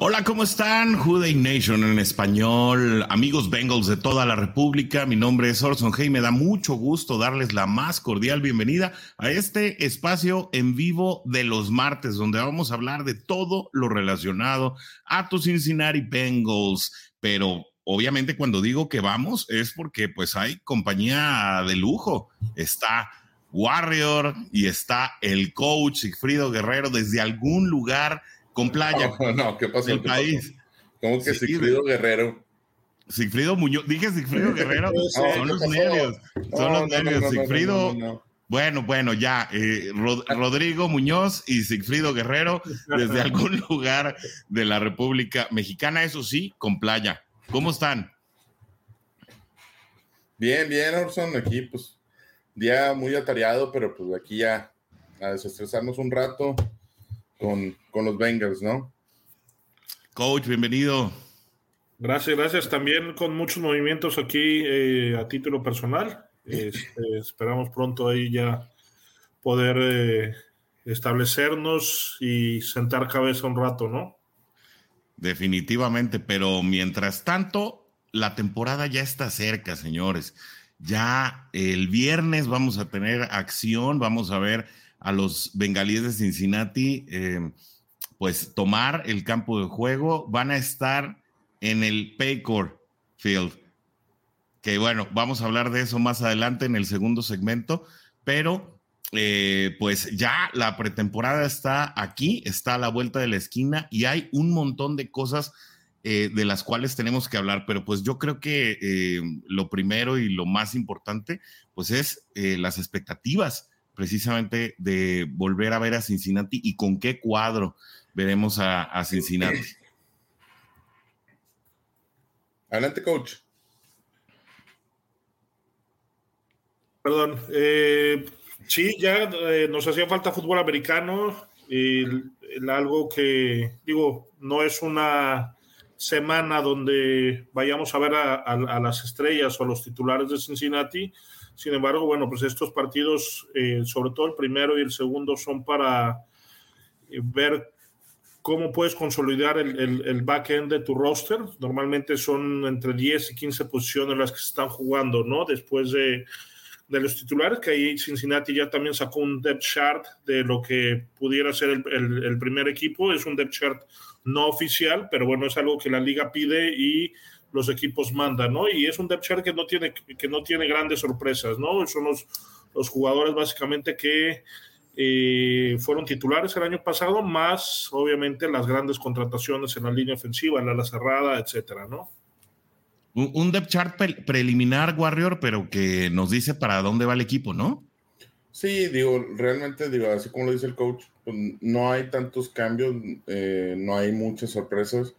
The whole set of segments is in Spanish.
Hola, ¿cómo están? Day Nation en español, amigos Bengals de toda la República. Mi nombre es Orson Hey, me da mucho gusto darles la más cordial bienvenida a este espacio en vivo de los martes, donde vamos a hablar de todo lo relacionado a tus Cincinnati Bengals. Pero obviamente cuando digo que vamos es porque pues hay compañía de lujo. Está Warrior y está el coach Sigfrido Guerrero desde algún lugar con playa. No, no ¿qué pasó? El país. ¿Cómo que Sigfrido Guerrero? Sigfrido Muñoz, dije Sigfrido Guerrero, son los nervios, son los nervios, Sigfrido, bueno, bueno, ya, eh, Rodrigo Muñoz y Sigfrido Guerrero desde algún lugar de la República Mexicana, eso sí, con playa. ¿Cómo están? Bien, bien, Orson, aquí pues día muy atareado, pero pues aquí ya a desestresarnos un rato, con, los Bengals, ¿no? Coach, bienvenido. Gracias, gracias. También con muchos movimientos aquí eh, a título personal. Este, esperamos pronto ahí ya poder eh, establecernos y sentar cabeza un rato, ¿no? Definitivamente, pero mientras tanto, la temporada ya está cerca, señores. Ya el viernes vamos a tener acción, vamos a ver a los bengalíes de Cincinnati, eh, pues tomar el campo de juego, van a estar en el Paycor Field. Que bueno, vamos a hablar de eso más adelante en el segundo segmento, pero eh, pues ya la pretemporada está aquí, está a la vuelta de la esquina y hay un montón de cosas eh, de las cuales tenemos que hablar, pero pues yo creo que lo primero y lo más importante pues es las expectativas precisamente de volver a ver a Cincinnati y con qué cuadro veremos a, Cincinnati. Adelante, coach. Perdón. Eh, sí, ya eh, nos hacía falta fútbol americano y algo que, digo, no es una semana donde vayamos a ver a las estrellas o a los titulares de Cincinnati, sin embargo, bueno, pues estos partidos, eh, sobre todo el primero y el segundo, son para eh, ver cómo puedes consolidar el, el, back-end de tu roster. Normalmente son entre 10 y 15 posiciones las que se están jugando, ¿no? Después de, de los titulares, que ahí Cincinnati ya también sacó un depth chart de lo que pudiera ser el, el primer equipo. Es un depth chart no oficial, pero bueno, es algo que la liga pide y los equipos mandan, ¿no? Y es un depth chart que no tiene, que no tiene grandes sorpresas, ¿no? Son los, los jugadores básicamente que eh, fueron titulares el año pasado, más obviamente las grandes contrataciones en la línea ofensiva, en la ala cerrada, etcétera, ¿no? Un, depth chart preliminar, Warrior, pero que nos dice para dónde va el equipo, ¿no? Sí, digo, realmente, digo, así como lo dice el coach, pues, no hay tantos cambios, eh, no hay muchas sorpresas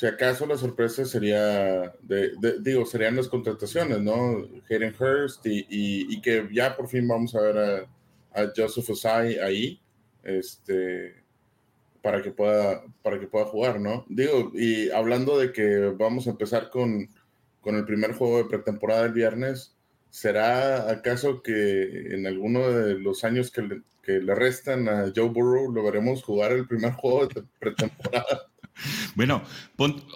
si acaso la sorpresa sería, de, digo, serían las contrataciones, ¿no? Hayden Hurst y, que ya por fin vamos a ver a, a, Joseph Osai ahí, este, para que pueda, para que pueda jugar, ¿no? Digo, y hablando de que vamos a empezar con, con el primer juego de pretemporada el viernes, ¿será acaso que en alguno de los años que le, que le restan a Joe Burrow lo veremos jugar el primer juego de pretemporada? Bueno,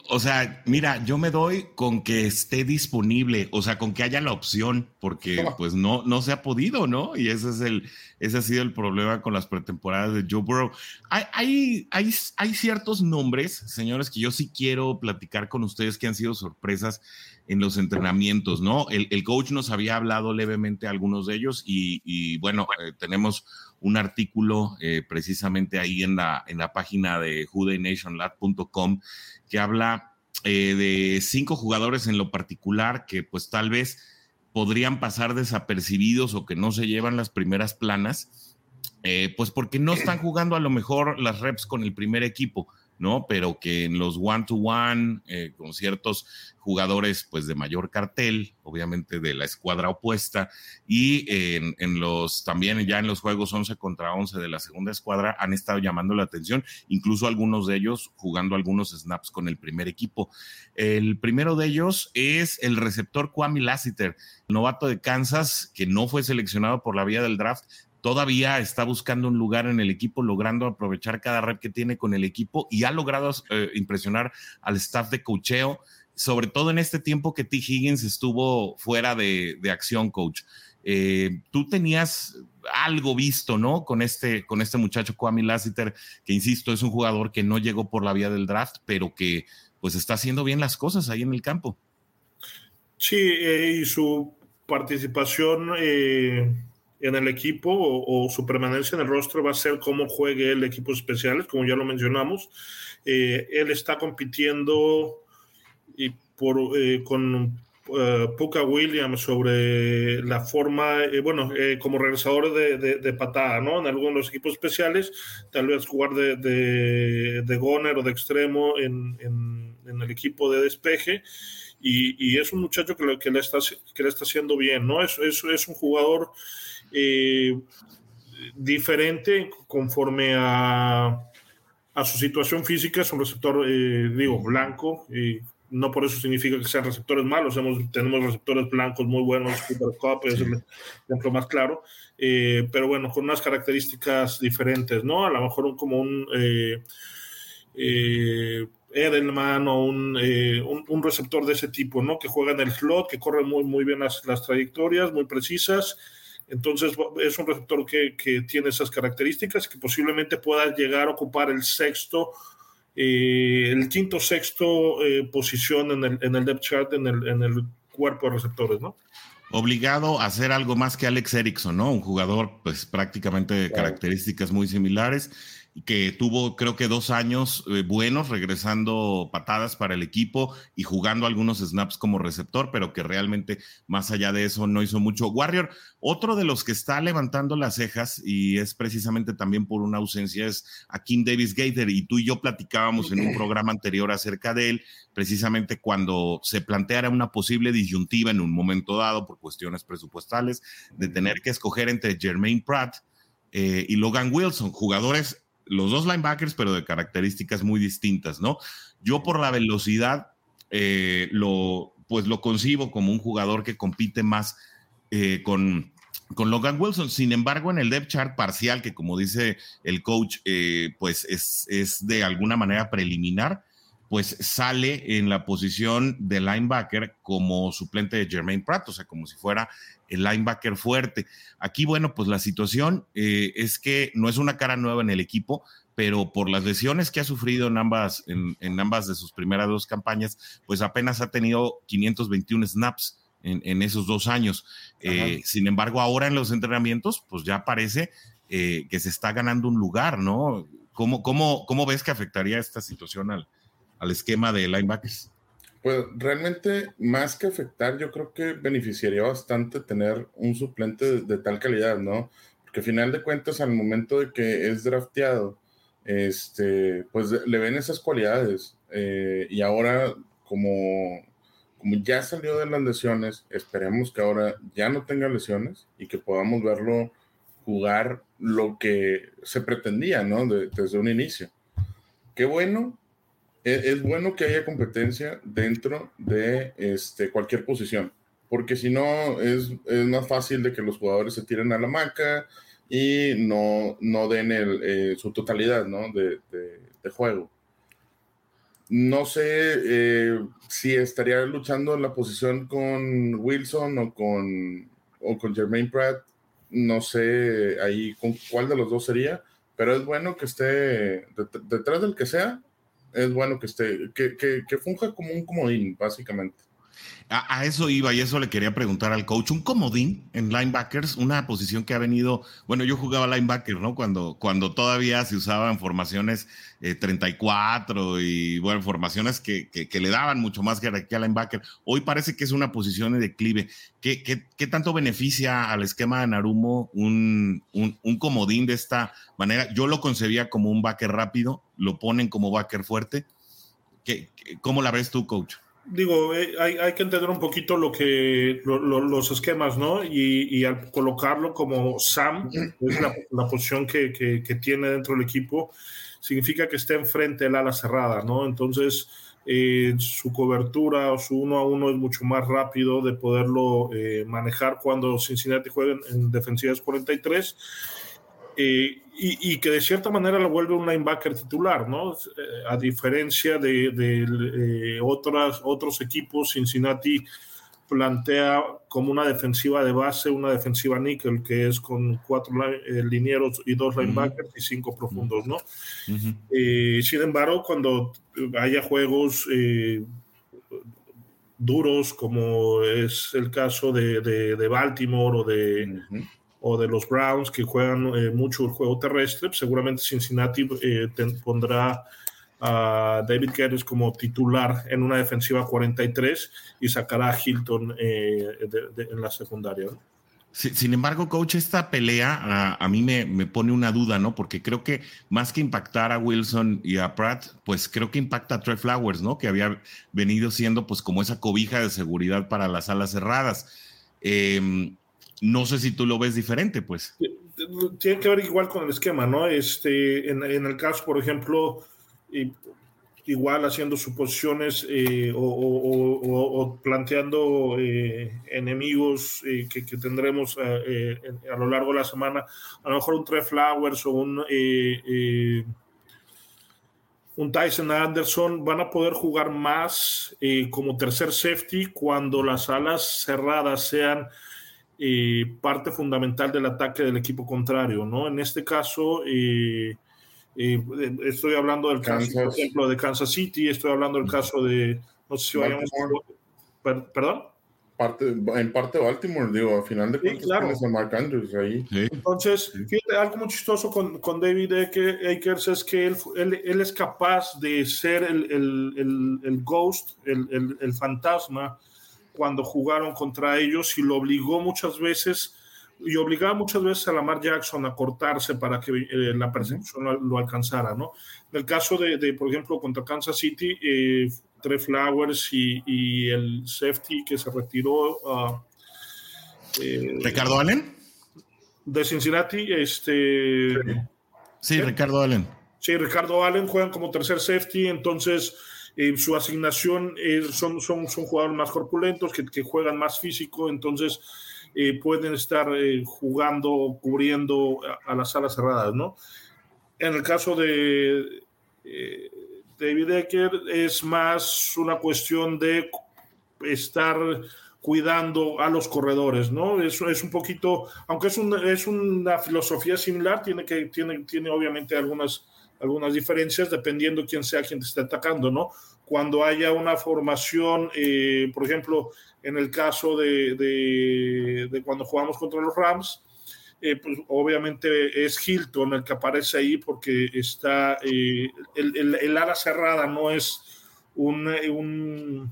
o sea, mira, yo me doy con que esté disponible, o sea, con que haya la opción, porque pues no, no se ha podido, ¿no? Y ese es el, ese ha sido el problema con las pretemporadas de Joe Burrow. Hay, hay, hay, hay ciertos nombres, señores, que yo sí quiero platicar con ustedes que han sido sorpresas en los entrenamientos, ¿no? El, el coach nos había hablado levemente a algunos de ellos y, y bueno, eh, tenemos un artículo eh, precisamente ahí en la, en la página de judenationlab.com que habla eh, de cinco jugadores en lo particular que pues tal vez podrían pasar desapercibidos o que no se llevan las primeras planas. eh, pues porque no están jugando a lo mejor las reps con el primer equipo. ¿No? Pero que en los one-to-one, eh, con ciertos jugadores, pues de mayor cartel, obviamente de la escuadra opuesta, y en, los, también ya en los juegos 11 contra 11 de la segunda escuadra, han estado llamando la atención, incluso algunos de ellos jugando algunos snaps con el primer equipo. El primero de ellos es el receptor Kwame Lassiter, novato de Kansas, que no fue seleccionado por la vía del draft, todavía está buscando un lugar en el equipo, logrando aprovechar cada red que tiene con el equipo y ha logrado eh, impresionar al staff de cocheo, sobre todo en este tiempo que T. Higgins estuvo fuera de, acción, coach. Eh, tú tenías algo visto, ¿no? Con este, con este muchacho Kwame Lassiter, que insisto, es un jugador que no llegó por la vía del draft, pero que pues está haciendo bien las cosas ahí en el campo. Sí, eh, y su participación en el equipo o, su permanencia en el rostro va a ser cómo juegue el equipo especiales, como ya lo mencionamos. Eh, él está compitiendo y por, eh, con uh, Puka Williams sobre la forma, bueno, como regresador de, de, patada, ¿no? En algunos de los equipos especiales, tal vez jugar de, de, de goner o de extremo en, en, en el equipo de despeje. Y, y, es un muchacho que, que, le está, que le está haciendo bien, ¿no? Es, es, es un jugador eh, diferente conforme a, a, su situación física. Es un receptor, eh, digo, blanco. Y no por eso significa que sean receptores malos. tenemos receptores blancos muy buenos. Cooper Cup es el ejemplo más claro. Eh, pero bueno, con unas características diferentes, ¿no? A lo mejor como un. Edelman o un, un, receptor de ese tipo, ¿no? Que juega en el slot, que corre muy, muy bien las, las trayectorias, muy precisas entonces es un receptor que, que tiene esas características que posiblemente pueda llegar a ocupar el sexto, eh, el quinto, sexto eh, posición en el, en el depth chart, en el, en el cuerpo de receptores, ¿no? obligado a hacer algo más que Alex Erickson, ¿no? Un jugador, pues prácticamente de características muy similares que tuvo creo que dos años eh, buenos regresando patadas para el equipo y jugando algunos snaps como receptor, pero que realmente más allá de eso no hizo mucho. Warrior, otro de los que está levantando las cejas y es precisamente también por una ausencia es a Kim Davis Gator y tú y yo platicábamos en un programa anterior acerca de él, precisamente cuando se planteara una posible disyuntiva en un momento dado por cuestiones presupuestales de tener que escoger entre Jermaine Pratt eh, y Logan Wilson, jugadores los dos linebackers, pero de características muy distintas, ¿no? Yo por la velocidad, eh, lo, pues lo concibo como un jugador que compite más eh, con, con Logan Wilson. Sin embargo, en el depth chart parcial, que como dice el coach, eh, pues es, es de alguna manera preliminar, pues sale en la posición de linebacker como suplente de Jermaine Pratt, o sea, como si fuera el linebacker fuerte. Aquí, bueno, pues la situación eh, es que no es una cara nueva en el equipo, pero por las lesiones que ha sufrido en ambas, en, ambas de sus primeras dos campañas, pues apenas ha tenido 521 snaps en, esos dos años. Eh, sin embargo, ahora en los entrenamientos, pues ya parece eh, que se está ganando un lugar, ¿no? ¿Cómo, cómo, cómo ves que afectaría esta situación al, al esquema de linebackers? Pues realmente, más que afectar, yo creo que beneficiaría bastante tener un suplente de, tal calidad, ¿no? Porque al final de cuentas, al momento de que es drafteado, este, pues le ven esas cualidades. Eh, y ahora, como, como ya salió de las lesiones, esperemos que ahora ya no tenga lesiones y que podamos verlo jugar lo que se pretendía, ¿no? desde un inicio. Qué bueno es, bueno que haya competencia dentro de este, cualquier posición, porque si no es, es, más fácil de que los jugadores se tiren a la maca y no, no den el, eh, su totalidad ¿no? de, de, juego. No sé eh, si estaría luchando en la posición con Wilson o con, o con Jermaine Pratt. No sé ahí con cuál de los dos sería, pero es bueno que esté detrás del que sea, es bueno que esté, que, que, funja como un comodín, básicamente. A, eso iba y eso le quería preguntar al coach. Un comodín en linebackers, una posición que ha venido, bueno, yo jugaba linebacker, ¿no? Cuando, cuando todavía se usaban formaciones 34 eh, y, bueno, formaciones que, que, le daban mucho más jerarquía al linebacker. Hoy parece que es una posición de declive. ¿Qué, qué, qué tanto beneficia al esquema de Narumo un, un, un comodín de esta manera? Yo lo concebía como un backer rápido, lo ponen como backer fuerte. ¿Qué, ¿Cómo la ves tú, coach? Digo, eh, hay, hay, que entender un poquito lo que los esquemas, ¿no? Y, y, al colocarlo como Sam, la, posición que, que, que, tiene dentro del equipo, significa que está enfrente del ala cerrada, ¿no? Entonces, eh, su cobertura o su uno a uno es mucho más rápido de poderlo eh, manejar cuando Cincinnati juega en, en defensivas 43 eh, y, que de cierta manera lo vuelve un linebacker titular, ¿no? Eh, a diferencia de, de eh, otras, otros equipos, Cincinnati plantea como una defensiva de base, una defensiva nickel, que es con cuatro linieros y dos linebackers y cinco profundos, ¿no? sin embargo, cuando haya juegos duros, como es el caso de, de Baltimore o de, o de los Browns que juegan eh, mucho el juego terrestre, seguramente Cincinnati eh, pondrá a David Guerres como titular en una defensiva 43 y sacará a Hilton eh, en la secundaria. Sin embargo, coach, esta pelea a, mí me, me, pone una duda, ¿no? Porque creo que más que impactar a Wilson y a Pratt, pues creo que impacta a Trey Flowers, ¿no? Que había venido siendo pues como esa cobija de seguridad para las alas cerradas. Eh, no sé si tú lo ves diferente, pues. Tiene que ver igual con el esquema, ¿no? Este, en, el caso, por ejemplo, igual haciendo suposiciones eh, o, planteando eh, enemigos eh, que, tendremos a lo largo de la semana, a lo mejor un Trey Flowers o un, un Tyson Anderson van a poder jugar más como tercer safety cuando las alas cerradas sean parte fundamental del ataque del equipo contrario, ¿no? En este caso, estoy hablando del caso, por ejemplo, de Kansas City, estoy hablando del caso de, no sé si vayamos, perdón. Parte, en parte Baltimore, digo, al final de cuentas sí, a Mark Andrews ahí. Entonces, fíjate, algo muy chistoso con, con David Akers es que él, él, es capaz de ser el, el, el, el ghost, el, fantasma, cuando jugaron contra ellos y lo obligó muchas veces y obligaba muchas veces a Lamar Jackson a cortarse para que eh, la percepción lo, alcanzara, ¿no? En el caso de, de, por ejemplo, contra Kansas City, eh, Trey Flowers y, y, el safety que se retiró. Uh, eh, ¿Ricardo Allen? De Cincinnati, este... Sí, Ricardo Allen. Sí, Ricardo Allen juegan como tercer safety, entonces eh, su asignación son, son, son jugadores más corpulentos, que, juegan más físico, entonces eh, pueden estar eh, jugando, cubriendo a, las salas cerradas, ¿no? En el caso de David Ecker es más una cuestión de estar cuidando a los corredores, ¿no? Eso es un poquito, aunque es, un, es una filosofía similar, tiene, que, tiene, tiene obviamente algunas algunas diferencias dependiendo quién sea quien te esté atacando, ¿no? Cuando haya una formación, eh, por ejemplo, en el caso de, de, cuando jugamos contra los Rams, eh, pues obviamente es Hilton el que aparece ahí porque está eh, el, el, ala cerrada no es un, un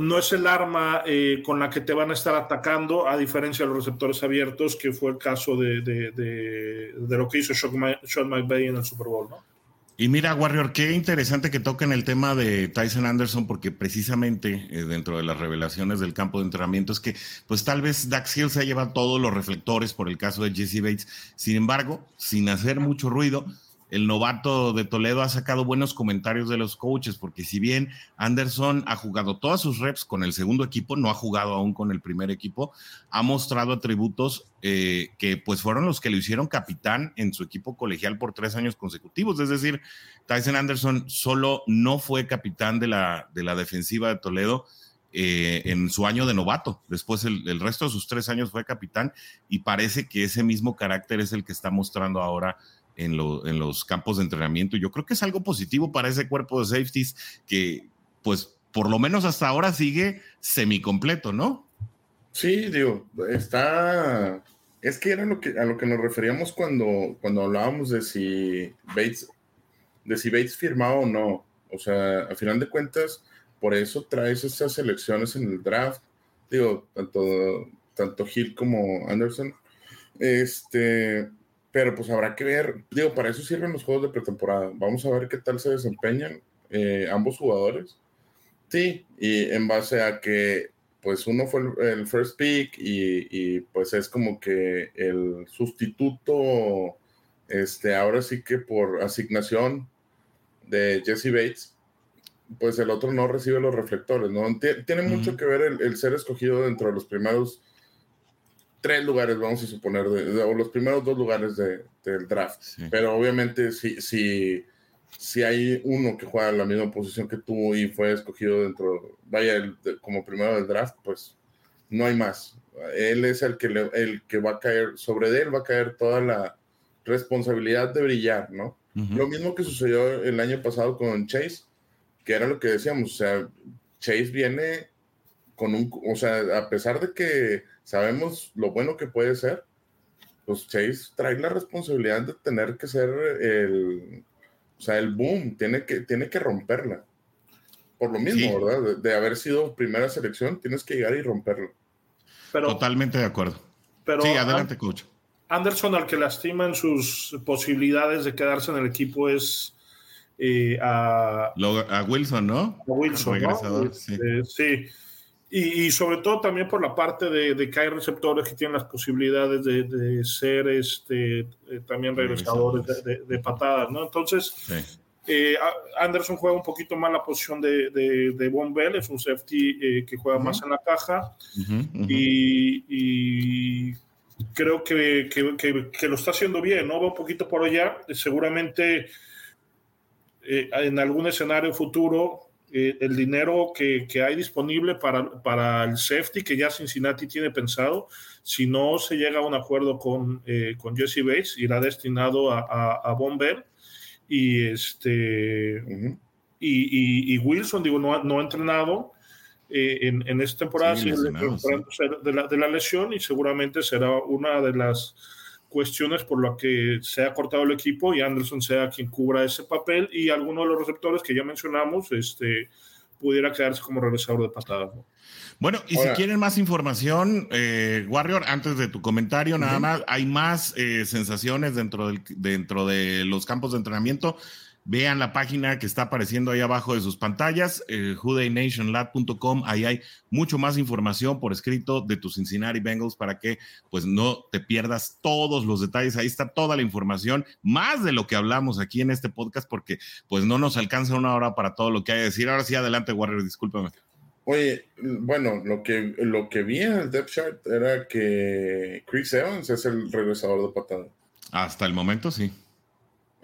no es el arma eh, con la que te van a estar atacando, a diferencia de los receptores abiertos, que fue el caso de, lo que hizo Sean McVay en el Super Bowl, ¿no? Y mira, Warrior, qué interesante que toquen el tema de Tyson Anderson, porque precisamente eh, dentro de las revelaciones del campo de entrenamiento es que, pues tal vez Dax Hill se ha llevado todos los reflectores por el caso de Jesse Bates. Sin embargo, sin hacer mucho ruido, el novato de Toledo ha sacado buenos comentarios de los coaches, porque si bien Anderson ha jugado todas sus reps con el segundo equipo, no ha jugado aún con el primer equipo, ha mostrado atributos eh, que pues fueron los que lo hicieron capitán en su equipo colegial por tres años consecutivos. Es decir, Tyson Anderson solo no fue capitán de la, de la defensiva de Toledo. Eh, en su año de novato. Después el, resto de sus tres años fue capitán y parece que ese mismo carácter es el que está mostrando ahora en, los campos de entrenamiento. Yo creo que es algo positivo para ese cuerpo de safeties que pues por lo menos hasta ahora sigue semicompleto, ¿no? Sí, digo, está. Es que era lo que, a lo que nos referíamos cuando, cuando hablábamos de si Bates, de si Bates firmaba o no. O sea, a final de cuentas, por eso traes estas elecciones en el draft. Digo, tanto, tanto Hill como Anderson. Este, pero pues habrá que ver. Digo, para eso sirven los juegos de pretemporada. Vamos a ver qué tal se desempeñan eh, ambos jugadores. Sí, y en base a que pues uno fue el, first pick y, pues es como que el sustituto, este, ahora sí que por asignación de Jesse Bates, pues el otro no recibe los reflectores, ¿no? Tiene mucho que ver el, ser escogido dentro de los primeros tres lugares, vamos a suponer, o los primeros dos lugares del draft. Pero obviamente si, si, si hay uno que juega la misma posición que tú y fue escogido dentro, vaya, como primero del draft, pues no hay más. Él es el que, el que va a caer, sobre él va a caer toda la responsabilidad de brillar, ¿no? Lo mismo que sucedió el año pasado con Chase que era lo que decíamos, o sea, Chase viene con un, o sea, a pesar de que sabemos lo bueno que puede ser, pues Chase trae la responsabilidad de tener que ser el, o sea, el boom, tiene que, tiene que romperla. Por lo mismo, ¿verdad? De, haber sido primera selección, tienes que llegar y romperla. Pero, Totalmente de acuerdo. Pero, sí, adelante, coach. Anderson, al que lastima en sus posibilidades de quedarse en el equipo, es eh, a, a, Wilson, ¿no? A Wilson, ¿no? sí. Este, sí. Y, sobre todo también por la parte de, que hay receptores que tienen las posibilidades de, ser este, eh, también regresadores de, patadas, ¿no? Entonces, eh, Anderson juega un poquito más la posición de, de, Von Bell, es un safety que juega más en la caja Y, y, creo que, que, que, lo está haciendo bien, ¿no? Va un poquito por allá, seguramente eh, en algún escenario futuro eh, el dinero que, que, hay disponible para, para el safety que ya Cincinnati tiene pensado, si no se llega a un acuerdo con, eh, con Jesse Bates, irá destinado a, a, a y este y, y, Wilson, digo, no, no ha entrenado en, en, esta temporada sí, de, la, de la lesión y seguramente será una de las cuestiones por las que se ha cortado el equipo y Anderson sea quien cubra ese papel y alguno de los receptores que ya mencionamos este, pudiera quedarse como regresador de patadas. Bueno, y si quieren más información, eh, Warrior, antes de tu comentario, nada más, hay más eh, sensaciones dentro, del, dentro de los campos de entrenamiento. Vean la página que está apareciendo ahí abajo de sus pantallas, eh, Ahí hay mucho más información por escrito de tus Cincinnati Bengals para que pues no te pierdas todos los detalles. Ahí está toda la información, más de lo que hablamos aquí en este podcast, porque pues no nos alcanza una hora para todo lo que hay que decir. Ahora sí, adelante, Warrior, discúlpame. Oye, bueno, lo que, lo que vi en el depth chart era que Chris Evans es el regresador de patada. Hasta el momento, sí.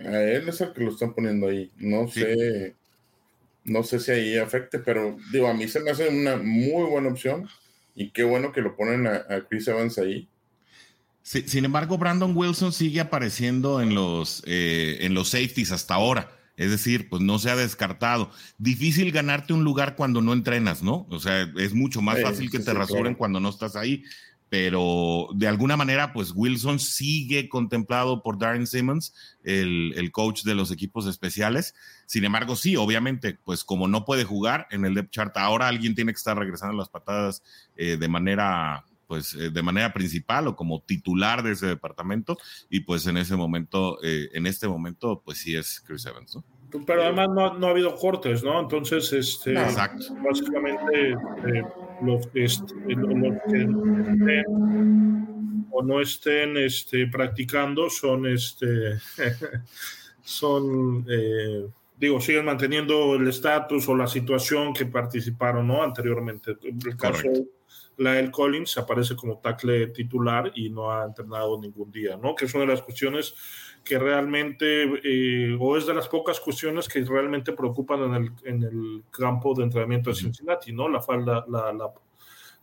A él es el que lo están poniendo ahí. No sé, no sé si ahí afecte, pero digo, a mí se me hace una muy buena opción y qué bueno que lo ponen a, Chris Evans ahí. sin embargo, Brandon Wilson sigue apareciendo en los, eh, en los safeties hasta ahora. Es decir, pues no se ha descartado. Difícil ganarte un lugar cuando no entrenas, ¿no? O sea, es mucho más fácil que te rasuren cuando no estás ahí pero de alguna manera, pues Wilson sigue contemplado por Darren Simmons, el, coach de los equipos especiales. Sin embargo, sí, obviamente, pues como no puede jugar en el depth chart, ahora alguien tiene que estar regresando las patadas eh, de manera pues eh, de manera principal o como titular de ese departamento y pues en ese momento, eh, en este momento, pues sí es Chris Evans, ¿no? Pero además no, ha habido cortes, ¿no? Entonces, este, básicamente los, este, los, que estén o no estén este, practicando son, este, son eh, digo, siguen manteniendo el estatus o la situación que participaron ¿no? anteriormente. El caso Lael Collins aparece como tackle titular y no ha entrenado ningún día, ¿no? Que es una de las cuestiones que realmente, eh, o es de las pocas cuestiones que realmente preocupan en el, en el campo de entrenamiento de Cincinnati, ¿no? La, falda, la, la,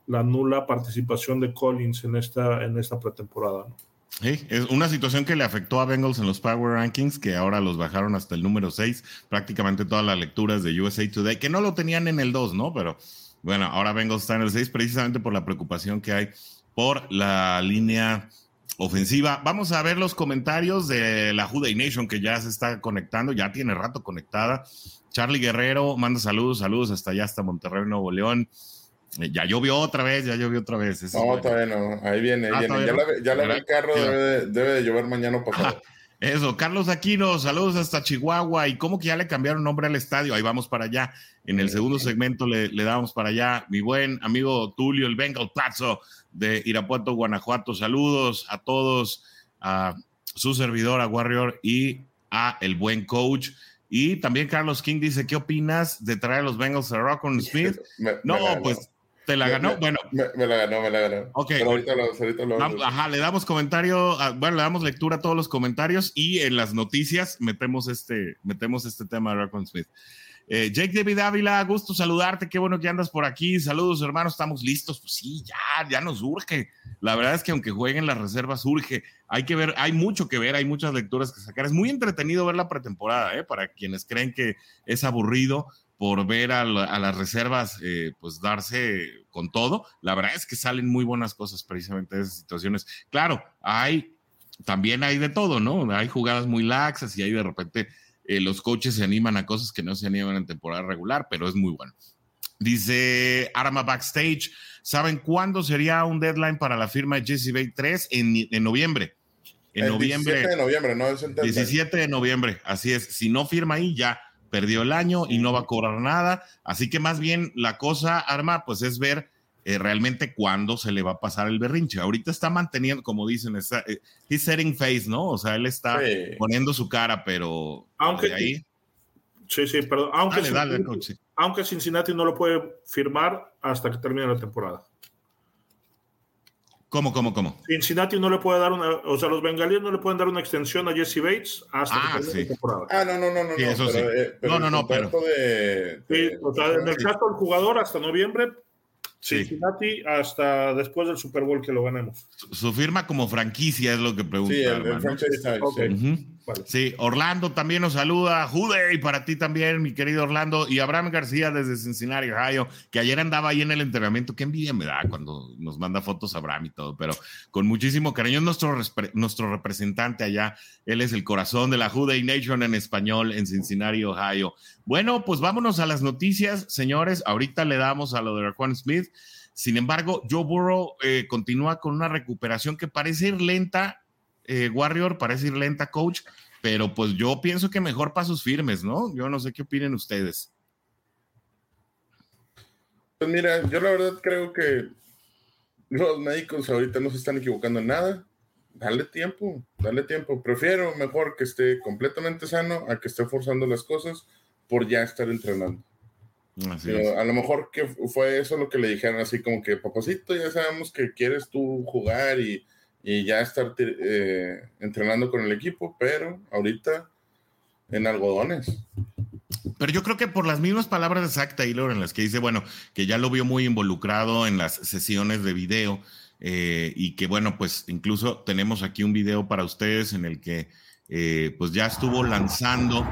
la, nula participación de Collins en esta, en esta pretemporada, ¿no? Sí, es una situación que le afectó a Bengals en los Power Rankings, que ahora los bajaron hasta el número 6, prácticamente todas las lecturas de USA Today, que no lo tenían en el 2, ¿no? Pero bueno, ahora Bengals está en el 6 precisamente por la preocupación que hay por la línea ofensiva. Vamos a ver los comentarios de la Juday Nation que ya se está conectando, ya tiene rato conectada. Charlie Guerrero manda saludos, saludos hasta allá, hasta Monterrey, Nuevo León. Eh, ya llovió otra vez, ya llovió otra vez. no, todavía no. Ahí viene, ahí ah, viene. Ya, la, ya la el carro, debe, debe, de llover mañana pasado. Eso, Carlos Aquino, saludos hasta Chihuahua. ¿Y cómo que ya le cambiaron nombre al estadio? Ahí vamos para allá. En el segundo segmento le, le damos para allá. Mi buen amigo Tulio, el Bengal Plazo de Irapuato, Guanajuato. Saludos a todos, a su servidor, a Warrior y a el buen coach. Y también Carlos King dice, ¿qué opinas de traer a los Bengals a Rockon Smith? no, pues ¿Te la ganó? bueno. Me, la ganó, me la ganó. Ok. Pero ahorita lo, ahorita lo Ajá, le damos comentario, bueno, le damos lectura a todos los comentarios y en las noticias metemos este, metemos este tema de Raccoon Smith. Eh, Jake David Ávila, gusto saludarte, qué bueno que andas por aquí. Saludos, hermanos, estamos listos. Pues sí, ya, ya nos urge. La verdad es que aunque jueguen las reservas, urge. Hay que ver, hay mucho que ver, hay muchas lecturas que sacar. Es muy entretenido ver la pretemporada, ¿eh? para quienes creen que es aburrido por ver a, las reservas eh, pues darse con todo. La verdad es que salen muy buenas cosas precisamente de esas situaciones. Claro, hay también hay de todo, ¿no? Hay jugadas muy laxas y hay de repente eh, los coaches se animan a cosas que no se animan en temporada regular, pero es muy bueno. Dice Arma Backstage, ¿saben cuándo sería un deadline para la firma de Jesse Bay 3? En, en noviembre. En noviembre. 17 de noviembre, ¿no? Es 17 de noviembre, así es. Si no firma ahí, ya perdió el año y no va a cobrar nada. Así que más bien la cosa, Arma, pues es ver eh, realmente cuándo se le va a pasar el berrinche. Ahorita está manteniendo, como dicen, está, eh, he's setting face, ¿no? O sea, él está poniendo su cara, pero aunque ahí. Sí, sí, perdón. Aunque, aunque Cincinnati no lo puede firmar hasta que termine la temporada. ¿Cómo, cómo, cómo? Cincinnati no le puede dar una, o sea, los bengalíes no le pueden dar una extensión a Jesse Bates hasta ah, sí. temporada. Ah, no, no, no, no. Sí, eso no, sí. Eh, no, no, no, pero. De, sí, o sea, en el caso del jugador hasta noviembre, Cincinnati hasta después del Super Bowl que lo ganemos. Su, firma como franquicia es lo que pregunta. Sí, el, el franchise okay. Sí, Orlando también nos saluda. Jude, y para ti también, mi querido Orlando. Y Abraham García desde Cincinnati, Ohio, que ayer andaba ahí en el entrenamiento. Qué envidia me da cuando nos manda fotos Abraham y todo, pero con muchísimo cariño. Es nuestro, nuestro representante allá. Él es el corazón de la Jude Nation en español en Cincinnati, Ohio. Bueno, pues vámonos a las noticias, señores. Ahorita le damos a lo de Raquan Smith. Sin embargo, Joe Burrow eh, continúa con una recuperación que parece ir lenta, eh, Warrior, parece ir lenta, coach, pero pues yo pienso que mejor pasos firmes, ¿no? Yo no sé qué opinen ustedes. Pues mira, yo la verdad creo que los médicos ahorita no se están equivocando en nada. Dale tiempo, dale tiempo. Prefiero mejor que esté completamente sano a que esté forzando las cosas por ya estar entrenando. a lo mejor que fue eso lo que le dijeron así como que, papacito, ya sabemos que quieres tú jugar y y ya estar eh, entrenando con el equipo, pero ahorita en algodones. Pero yo creo que por las mismas palabras de Zach Taylor, en las que dice, bueno, que ya lo vio muy involucrado en las sesiones de video eh, y que, bueno, pues incluso tenemos aquí un video para ustedes en el que, eh, pues ya estuvo lanzando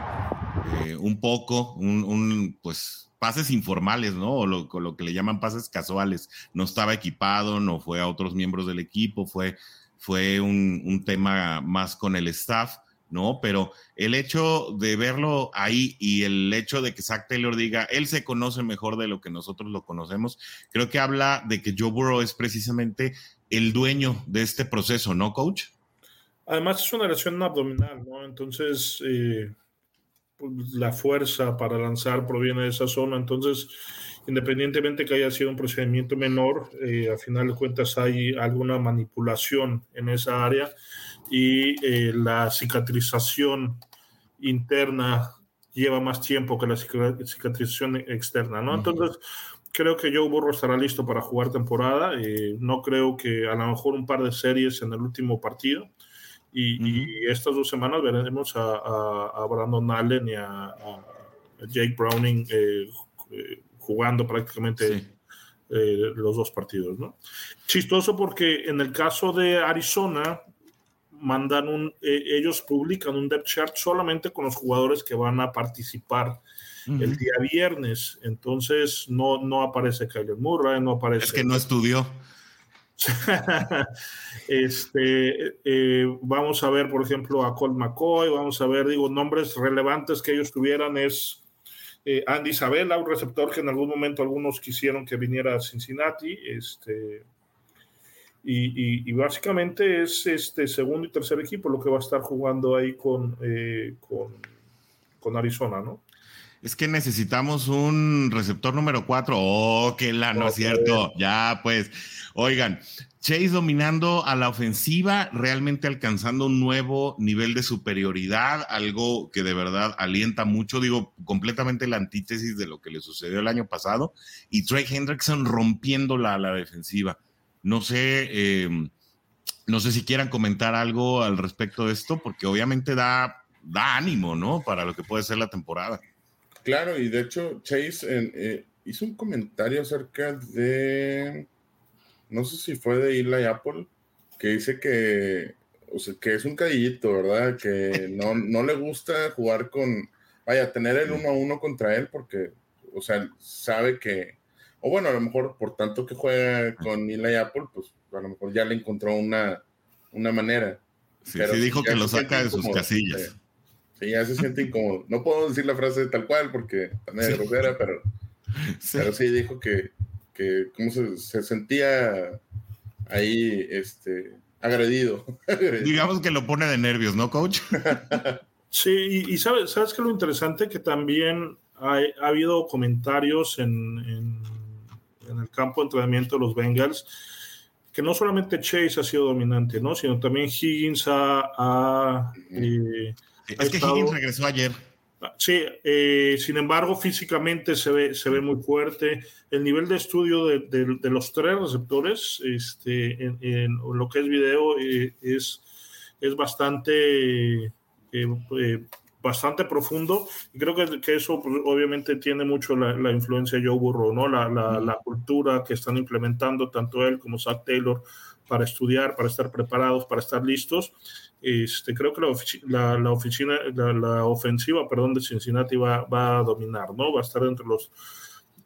un poco, un, pues pases informales, ¿no? O lo, que le llaman pases casuales. No estaba equipado, no fue a otros miembros del equipo, fue, fue un, tema más con el staff, ¿no? Pero el hecho de verlo ahí y el hecho de que Zach Taylor diga, él se conoce mejor de lo que nosotros lo conocemos, creo que habla de que Joe Burrow es precisamente el dueño de este proceso, ¿no, coach? Además es una lesión abdominal, ¿no? Entonces... Eh pues, la fuerza para lanzar proviene de esa zona. Entonces, independientemente que haya sido un procedimiento menor, eh, a final de cuentas hay alguna manipulación en esa área y eh, la cicatrización interna lleva más tiempo que la cicatrización externa, ¿no? Entonces, creo que Joe Burrow estará listo para jugar temporada. Eh, no creo que a lo mejor un par de series en el último partido, y, estas dos semanas veremos a, Brandon Allen y a, Jake Browning eh, eh, jugando prácticamente eh, los dos partidos. ¿no? Chistoso porque en el caso de Arizona, mandan un, eh, ellos publican un depth chart solamente con los jugadores que van a participar el día viernes. Entonces no, no aparece Kyler Murray, no aparece. Es que no estudió. este, eh, vamos a ver, por ejemplo, a Colt McCoy, vamos a ver, digo, nombres relevantes que ellos tuvieran es eh, Andy Isabella, un receptor que en algún momento algunos quisieron que viniera a Cincinnati, este, y, básicamente es este segundo y tercer equipo lo que va a estar jugando ahí con, eh, con, con Arizona, ¿no? Es que necesitamos un receptor número cuatro. Oh, que la no es cierto. Ya, pues. Oigan, Chase dominando a la ofensiva, realmente alcanzando un nuevo nivel de superioridad, algo que de verdad alienta mucho, digo, completamente la antítesis de lo que le sucedió el año pasado, y Trey Hendrickson rompiéndola a la defensiva. No sé, em, no sé si quieran comentar algo al respecto de esto, porque obviamente da, da ánimo, ¿no? Para lo que puede ser la temporada. Claro, y de hecho Chase eh, hizo un comentario acerca de, no sé si fue de Eli Apple, que dice que, o sea, que es un cadillito, ¿verdad? Que no, no le gusta jugar con, vaya, tener el uno a uno contra él porque, o sea, sabe que, o bueno, a lo mejor por tanto que juega con Eli Apple, pues a lo mejor ya le encontró una, una manera. Sí, sí dijo que lo saca de sus casillas. Sí, ya se siente incómodo. No puedo decir la frase tal cual porque también es grosera, pero sí. pero sí dijo que, que cómo se, se, sentía ahí este, agredido. Digamos que lo pone de nervios, ¿no, coach? sí, y, y sabes, ¿sabes qué es lo interesante? Que también ha, ha habido comentarios en, en, en, el campo de entrenamiento de los Bengals que no solamente Chase ha sido dominante, ¿no? Sino también Higgins ha... ha eh, es que Higgins regresó ayer. Sí, eh, sin embargo, físicamente se ve, se ve muy fuerte. El nivel de estudio de, de, de los tres receptores este, en, en, lo que es video eh, es, es bastante, eh, eh, bastante profundo. Y creo que, que eso pues, obviamente tiene mucho la, la, influencia de Joe Burrow, ¿no? La, la, la, cultura que están implementando tanto él como Zach Taylor para estudiar, para estar preparados, para estar listos. Este, creo que la, la, la oficina, la, ofensiva perdón, de Cincinnati va, va, a dominar, ¿no? Va a estar entre los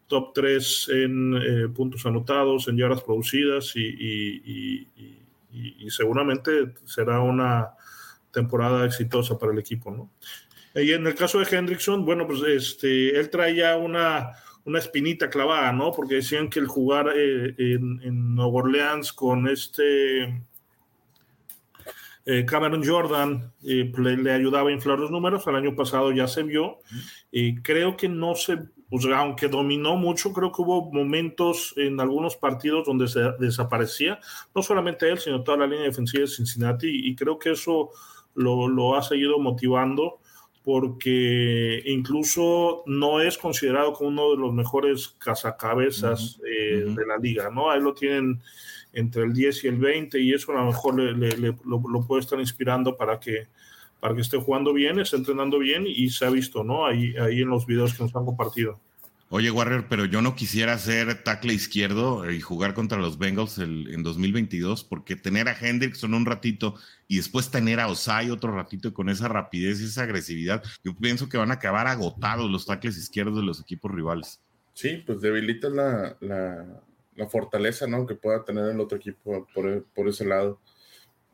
top 3 en eh, puntos anotados, en yardas producidas y, seguramente será una temporada exitosa para el equipo, ¿no? Y en el caso de Hendrickson, bueno, pues este, él traía una, una espinita clavada, ¿no? Porque decían que el jugar eh, en, en Nueva Orleans con este eh, Cameron Jordan eh, le, le, ayudaba a inflar los números, el año pasado ya se vio, y creo que no se, o sea, aunque dominó mucho, creo que hubo momentos en algunos partidos donde se desaparecía, no solamente él, sino toda la línea defensiva de Cincinnati, y creo que eso lo, lo ha seguido motivando porque incluso no es considerado como uno de los mejores cazacabezas uh -huh. eh, uh -huh. de la liga, ¿no? Ahí lo tienen entre el 10 y el 20 y eso a lo mejor le, le, le, lo, lo, puede estar inspirando para que, para que esté jugando bien, esté entrenando bien y se ha visto, ¿no? Ahí, ahí en los videos que nos han compartido. Oye, Warrior, pero yo no quisiera ser tackle izquierdo y jugar contra los Bengals el, en 2022, porque tener a Hendrickson un ratito y después tener a Osai otro ratito con esa rapidez y esa agresividad, yo pienso que van a acabar agotados los tackles izquierdos de los equipos rivales. Sí, pues debilita la, la, la fortaleza ¿no? que pueda tener el otro equipo por, por ese lado.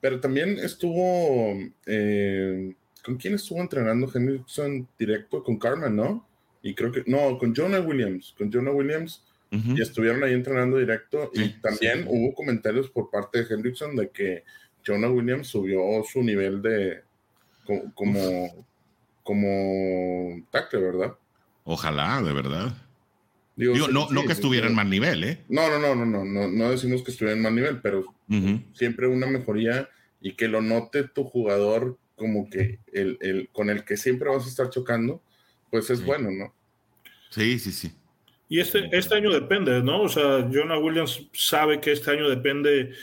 Pero también estuvo. Eh, ¿Con quién estuvo entrenando Hendrickson directo? Con Carmen, ¿no? Y creo que. No, con Jonah Williams. Con Jonah Williams. Uh -huh. Y estuvieron ahí entrenando directo. Sí, y también sí. hubo comentarios por parte de Hendrickson de que Jonah Williams subió su nivel de. como. como, como tackle, ¿verdad? Ojalá, de verdad. Digo, Digo sí, no, sí, no, que estuviera en mal nivel, ¿eh? No, no, no, no, no, no, no decimos que estuviera en mal nivel, pero uh -huh. siempre una mejoría y que lo note tu jugador como que el, el, con el que siempre vas a estar chocando, pues es sí. bueno, ¿no? Sí, sí, sí. Y este, este año depende, ¿no? O sea, Jonah Williams sabe que este año depende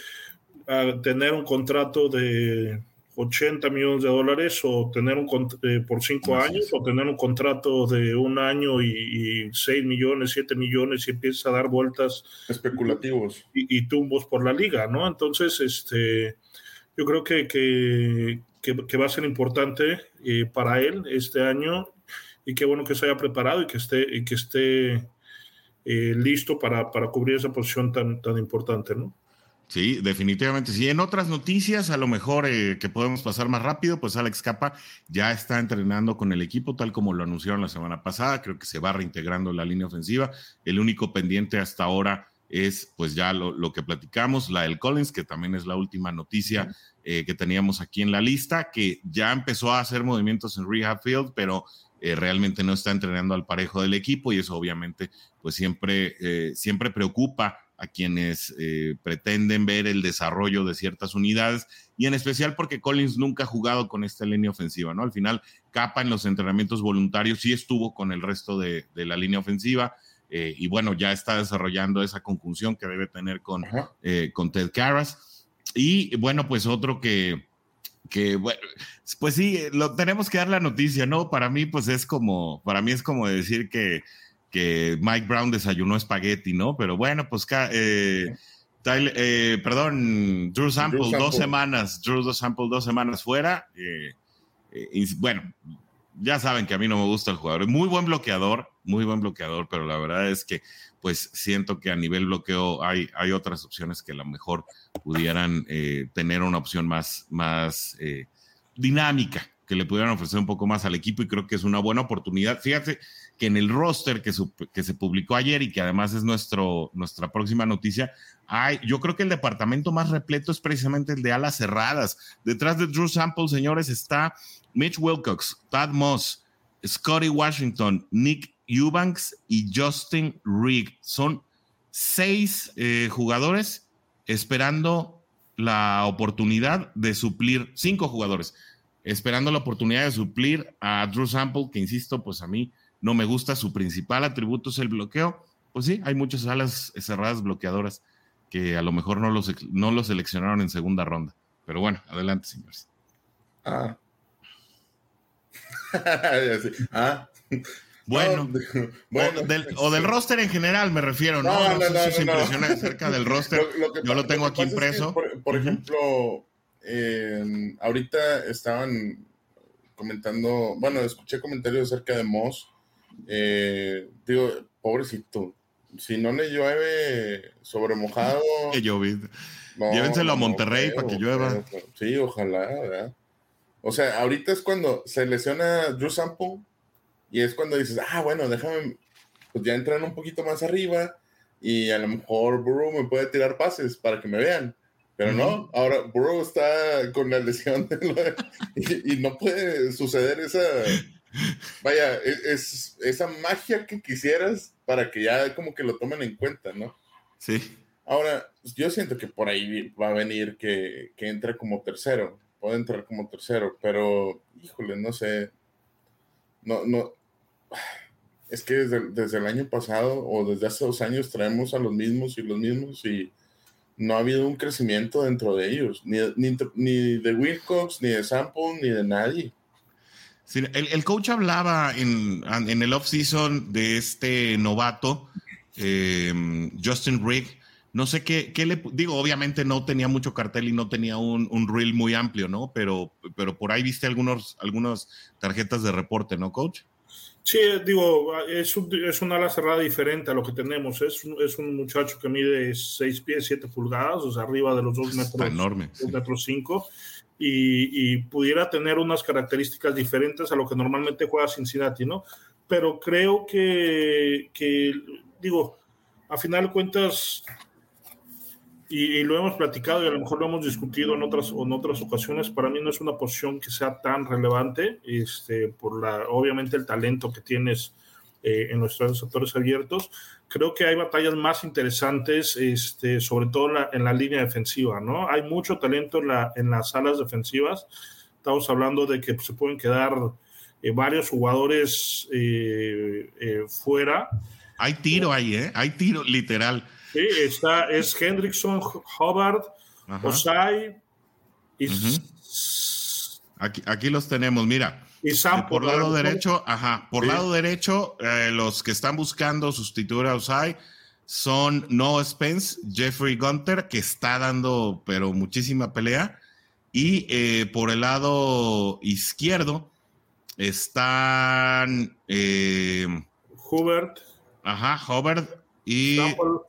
a tener un contrato de 80 millones de dólares o tener un eh, por cinco años o tener un contrato de un año y, y 6 millones, 7 millones y empieza a dar vueltas especulativos y, y, tumbos por la liga, ¿no? Entonces, este yo creo que, que, que, va a ser importante eh, para él este año y qué bueno que se haya preparado y que esté, y que esté eh, listo para, para, cubrir esa posición tan, tan importante, ¿no? Sí, definitivamente. Sí, en otras noticias, a lo mejor eh, que podemos pasar más rápido, pues Alex Capa ya está entrenando con el equipo, tal como lo anunciaron la semana pasada. Creo que se va reintegrando la línea ofensiva. El único pendiente hasta ahora es, pues ya lo, que platicamos, la del Collins, que también es la última noticia eh, que teníamos aquí en la lista, que ya empezó a hacer movimientos en Rehab Field, pero eh, realmente no está entrenando al parejo del equipo y eso obviamente, pues siempre, siempre preocupa a quienes eh, pretenden ver el desarrollo de ciertas unidades y en especial porque Collins nunca ha jugado con esta línea ofensiva, ¿no? Al final, Capa en los entrenamientos voluntarios sí estuvo con el resto de, la línea ofensiva eh, y bueno, ya está desarrollando esa conjunción que debe tener con, eh, con Ted Carras. Y bueno, pues otro que, que bueno, pues sí, lo tenemos que dar la noticia, ¿no? Para mí, pues es como, para mí es como decir que que Mike Brown desayunó espagueti, ¿no? Pero bueno, pues, eh, eh, perdón, Drew Sample, dos semanas, Drew Sample dos semanas fuera. Eh, bueno, ya saben que a mí no me gusta el jugador. Muy buen bloqueador, muy buen bloqueador, pero la verdad es que pues siento que a nivel bloqueo hay, hay otras opciones que a lo mejor pudieran tener una opción más, más dinámica, que le pudieran ofrecer un poco más al equipo y creo que es una buena oportunidad. Fíjate, que en el roster que, se publicó ayer y que además es nuestro, nuestra próxima noticia, hay, yo creo que el departamento más repleto es precisamente el de alas cerradas. Detrás de Drew Sample, señores, está Mitch Wilcox, Tad Moss, Scotty Washington, Nick Eubanks y Justin Rigg. Son seis eh, jugadores esperando la oportunidad de suplir, cinco jugadores, esperando la oportunidad de suplir a Drew Sample, que insisto, pues a mí no me gusta, su principal atributo es el bloqueo. Pues sí, hay muchas alas cerradas bloqueadoras que a lo mejor no los, no los seleccionaron en segunda ronda. Pero bueno, adelante, señores. Ah. ah. Bueno, bueno o, del, roster en general me refiero, ¿no? No, no, no, no, impresiona acerca del roster. Yo lo tengo aquí impreso. por, ejemplo, ahorita estaban comentando, bueno, escuché comentarios acerca de Moss eh, digo, pobrecito, si no le llueve sobre mojado. que Llévenselo a Monterrey para que llueva. sí, ojalá, O sea, ahorita es cuando se lesiona Drew Sample y es cuando dices, ah, bueno, déjame, pues ya entran un poquito más arriba y a lo mejor Burrow me puede tirar pases para que me vean. Pero no, ahora Burrow está con la lesión y, y, no puede suceder esa, Vaya, es, esa magia que quisieras para que ya como que lo tomen en cuenta, ¿no? Sí. Ahora, yo siento que por ahí va a venir que, que entre como tercero. Puede entrar como tercero, pero híjole, no sé. No, no. Es que desde, desde el año pasado o desde hace dos años traemos a los mismos y los mismos y no ha habido un crecimiento dentro de ellos, ni, ni, ni de Wilcox, ni de Sample, ni de nadie el, coach hablaba en, en el off-season de este novato, em, Justin Rigg. No sé qué, qué, le digo, obviamente no tenía mucho cartel y no tenía un, un reel muy amplio, ¿no? Pero, pero por ahí viste algunos, algunas tarjetas de reporte, ¿no, coach? Sí, digo, es, un, es una ala cerrada diferente a lo que tenemos. Es, es un muchacho que mide 6 pies, 7 pulgadas, o sea, arriba de los 2 metros. Está enorme. 2 metros 5 y, pudiera tener unas características diferentes a lo que normalmente juega Cincinnati, ¿no? Pero creo que, digo, a final de cuentas, y, lo hemos platicado y a lo mejor lo hemos discutido en otras, en otras ocasiones, para mí no es una posición que sea tan relevante, este, por la, obviamente el talento que tienes eh, en nuestros sectores abiertos. Creo que hay batallas más interesantes, este, sobre todo en la, línea defensiva, ¿no? Hay mucho talento en, la, en las salas defensivas. Estamos hablando de que se pueden quedar eh, varios jugadores eh, fuera. Hay tiro ahí, ¿eh? Hay tiro, literal. Sí, está, es Hendrickson, Hubbard, Osai. Y... aquí, aquí los tenemos, mira. Y Sam por, lado derecho, ajá, por lado derecho, eh, los que están buscando sustituir a Osai son Noah Spence, Jeffrey Gunter, que está dando, pero muchísima pelea, Y eh, por el lado izquierdo están eh, Hubert. Ajá, Hubert y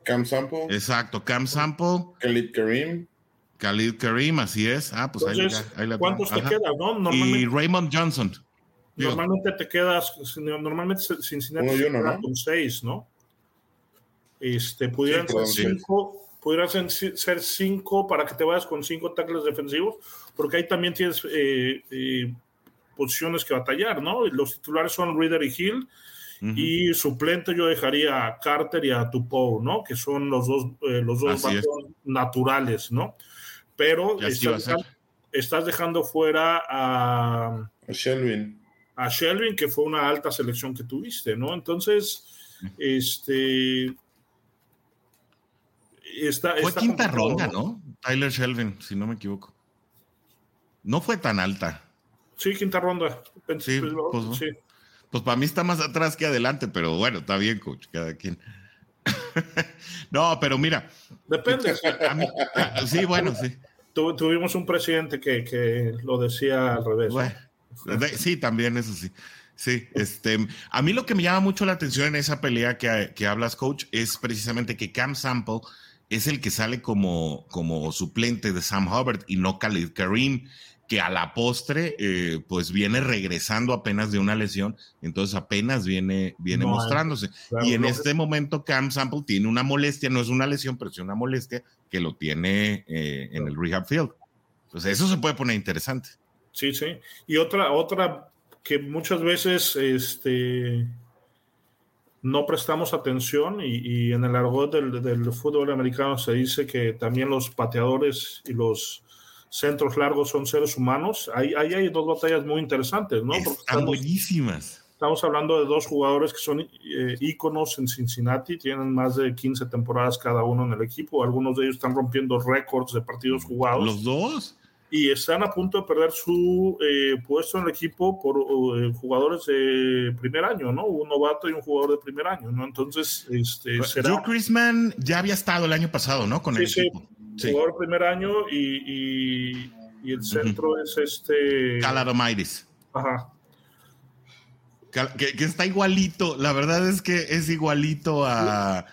Cam Sample. Exacto, Cam Sample. Khalid Karim. Khalid Karim, así es. Ah, pues Entonces, ahí, ahí ¿Cuántos te quedan, no? Y Raymond Johnson. Normalmente te quedas, normalmente Cincinnati uno, ¿no? con seis, ¿no? Este, pudieran ser cinco, pudieran ser cinco para que te vayas con cinco tackles defensivos, porque ahí también tienes eh, eh, posiciones que batallar, ¿no? Los titulares son Reader y Hill, y suplente yo dejaría a Carter y a Tupou, ¿no? Que son los dos, eh, los dos naturales, ¿no? Pero estás, dejando fuera a, a Shelvin. A Shelvin, que fue una alta selección que tuviste, ¿no? Entonces, este fue quinta ronda, ¿no? Tyler Shelvin, si no me equivoco. No fue tan alta. Sí, quinta ronda. Sí, pues, pues, para mí está más atrás que adelante, pero bueno, está bien, coach, cada quien. no, pero mira. Depende. sí, bueno, sí. tuvimos un presidente que, lo decía al revés. Sí, también, eso sí. Sí, este, a mí lo que me llama mucho la atención en esa pelea que, que hablas, coach, es precisamente que Cam Sample es el que sale como, como suplente de Sam Hubbard y no Khalid Karim, que a la postre pues pues viene regresando apenas de una lesión, entonces apenas viene, viene mostrándose. y en este momento Cam Sample tiene una molestia, no es una lesión, pero es una molestia que lo tiene eh, en el rehab field. Entonces eso se puede poner interesante. Sí, sí. Y otra, otra que muchas veces este, no prestamos atención y, en el argot del, fútbol americano se dice que también los pateadores y los centros largos son seres humanos. Ahí, hay dos batallas muy interesantes, ¿no? están buenísimas. Estamos hablando de dos jugadores que son eh, íconos en Cincinnati, tienen más de 15 temporadas cada uno en el equipo, algunos de ellos están rompiendo récords de partidos jugados. ¿Los dos? Y están a punto de perder su eh, puesto en el equipo por eh, jugadores de primer año, ¿no? Un novato y un jugador de primer año, ¿no? Entonces, este, será... Joe Chrisman ya había estado el año pasado, ¿no? Con el equipo. Sí, jugador de primer año y, y, el centro es este... Caladomairis. Ajá. Que, que, está igualito, la verdad es que es igualito a...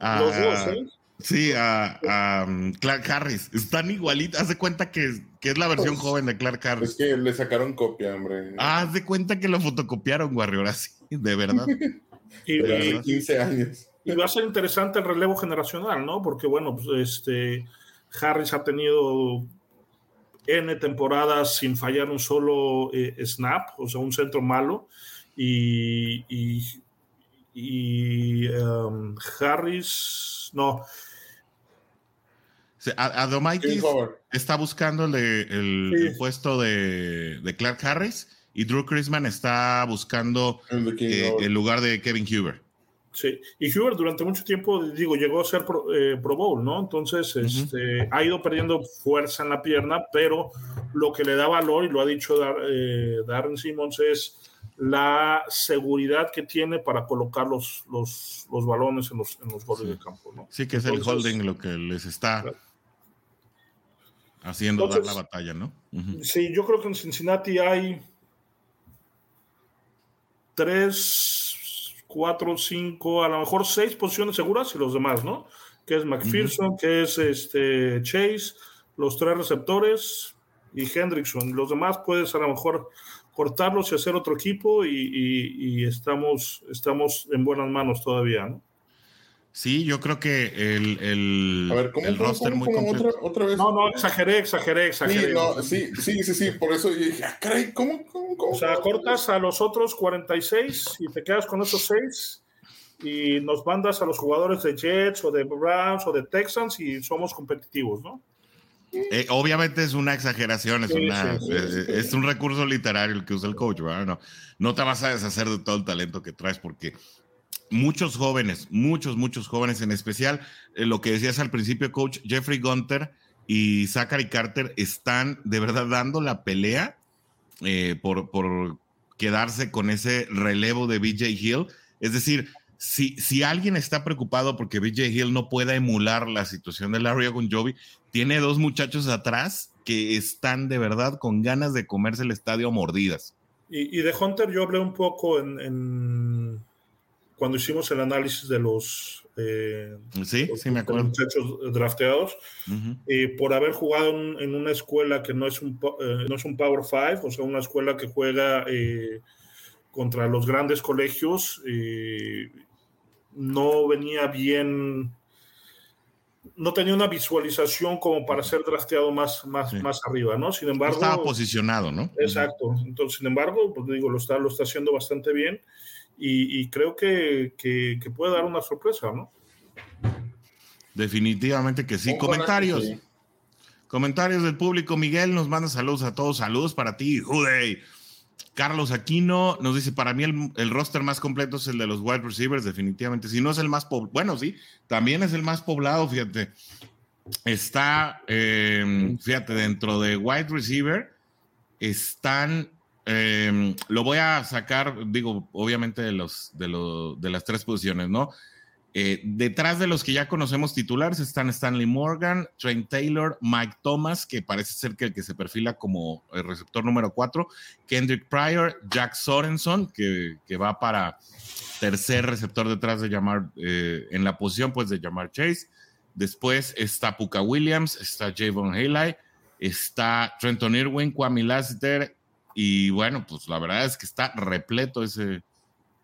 a Los dos, ¿eh? Sí, a, um, Clark Harris. Están igualitos. Haz de cuenta que, es la versión pues, joven de Clark Harris. Es que le sacaron copia, hombre. Ah, haz de cuenta que lo fotocopiaron, Warrior, así, de verdad. y, 15 años. Y va a ser interesante el relevo generacional, ¿no? Porque, bueno, pues este Harris ha tenido N temporadas sin fallar un solo eh, snap, o sea, un centro malo. Y, y, um, Harris, no, Adomaitis está buscando el, puesto de, Clark Harris y Drew Chrisman está buscando eh, el lugar de Kevin Huber. Sí, y Huber durante mucho tiempo, digo, llegó a ser Pro, eh, Bowl, ¿no? Entonces, este, ha ido perdiendo fuerza en la pierna, pero lo que le da valor, y lo ha dicho eh, Darren Simmons, es la seguridad que tiene para colocar los, los, balones en los, en los goles de campo, ¿no? Sí, que es el holding lo que les está haciendo dar la batalla, ¿no? Sí, yo creo que en Cincinnati hay tres, cuatro, cinco, a lo mejor seis posiciones seguras y los demás, ¿no? Que es McPherson, que es este Chase, los tres receptores y Hendrickson. Los demás puedes a lo mejor cortarlos y hacer otro equipo y, y estamos, estamos en buenas manos todavía, ¿no? Sí, yo creo que el, el, el roster muy completo. Otra, vez. No, no, exageré, exageré, exageré. Sí, no, sí, sí, sí, sí, por eso dije, ah, caray, ¿cómo, cómo, cómo? O sea, cortas a los otros 46 y te quedas con esos 6 y nos mandas a los jugadores de Jets o de Browns o de Texans y somos competitivos, ¿no? Eh, obviamente es una exageración, es, una, eh, es, un recurso literario el que usa el coach, ¿verdad? No, no te vas a deshacer de todo el talento que traes porque muchos jóvenes, muchos, muchos jóvenes, en especial eh, lo que decías al principio, coach Jeffrey Gunter y Zachary Carter están de verdad dando la pelea eh, por, por, quedarse con ese relevo de BJ Hill. Es decir, si, si alguien está preocupado porque BJ Hill no pueda emular la situación de Larry Ogunjobi, tiene dos muchachos atrás que están de verdad con ganas de comerse el estadio a mordidas. Y, de Hunter yo hablé un poco en, cuando hicimos el análisis de los, eh, sí, sí me acuerdo. muchachos drafteados, eh, por haber jugado en, una escuela que no es un, no es un Power Five, o sea, una escuela que juega contra los grandes colegios, no venía bien no tenía una visualización como para ser drafteado más, más, más arriba, ¿no? Sin embargo... estaba posicionado, ¿no? Exacto. Entonces, sin embargo, pues digo, lo está, lo está haciendo bastante bien y, creo que, que, puede dar una sorpresa, ¿no? Definitivamente que sí. Comentarios. Comentarios del público. Miguel nos manda saludos a todos. Saludos para ti, Juday. Carlos Aquino nos dice, para mí el, roster más completo es el de los wide receivers, definitivamente. Si no es el más poblado, bueno, sí, también es el más poblado, fíjate. Está, em, fíjate, dentro de wide receiver están, em, lo voy a sacar, digo, obviamente de, los, de, de las tres posiciones, ¿no? Eh, detrás de los que ya conocemos titulares están Stanley Morgan, Trent Taylor, Mike Thomas, que parece ser que el que se perfila como el receptor número 4, Kendrick Pryor, Jack Sorenson, que, va para tercer receptor detrás de llamar eh, en la posición pues de llamar Chase. Después está Puka Williams, está Javon Haley, está Trenton Irwin, Kwame Lassiter, y bueno, pues la verdad es que está repleto ese,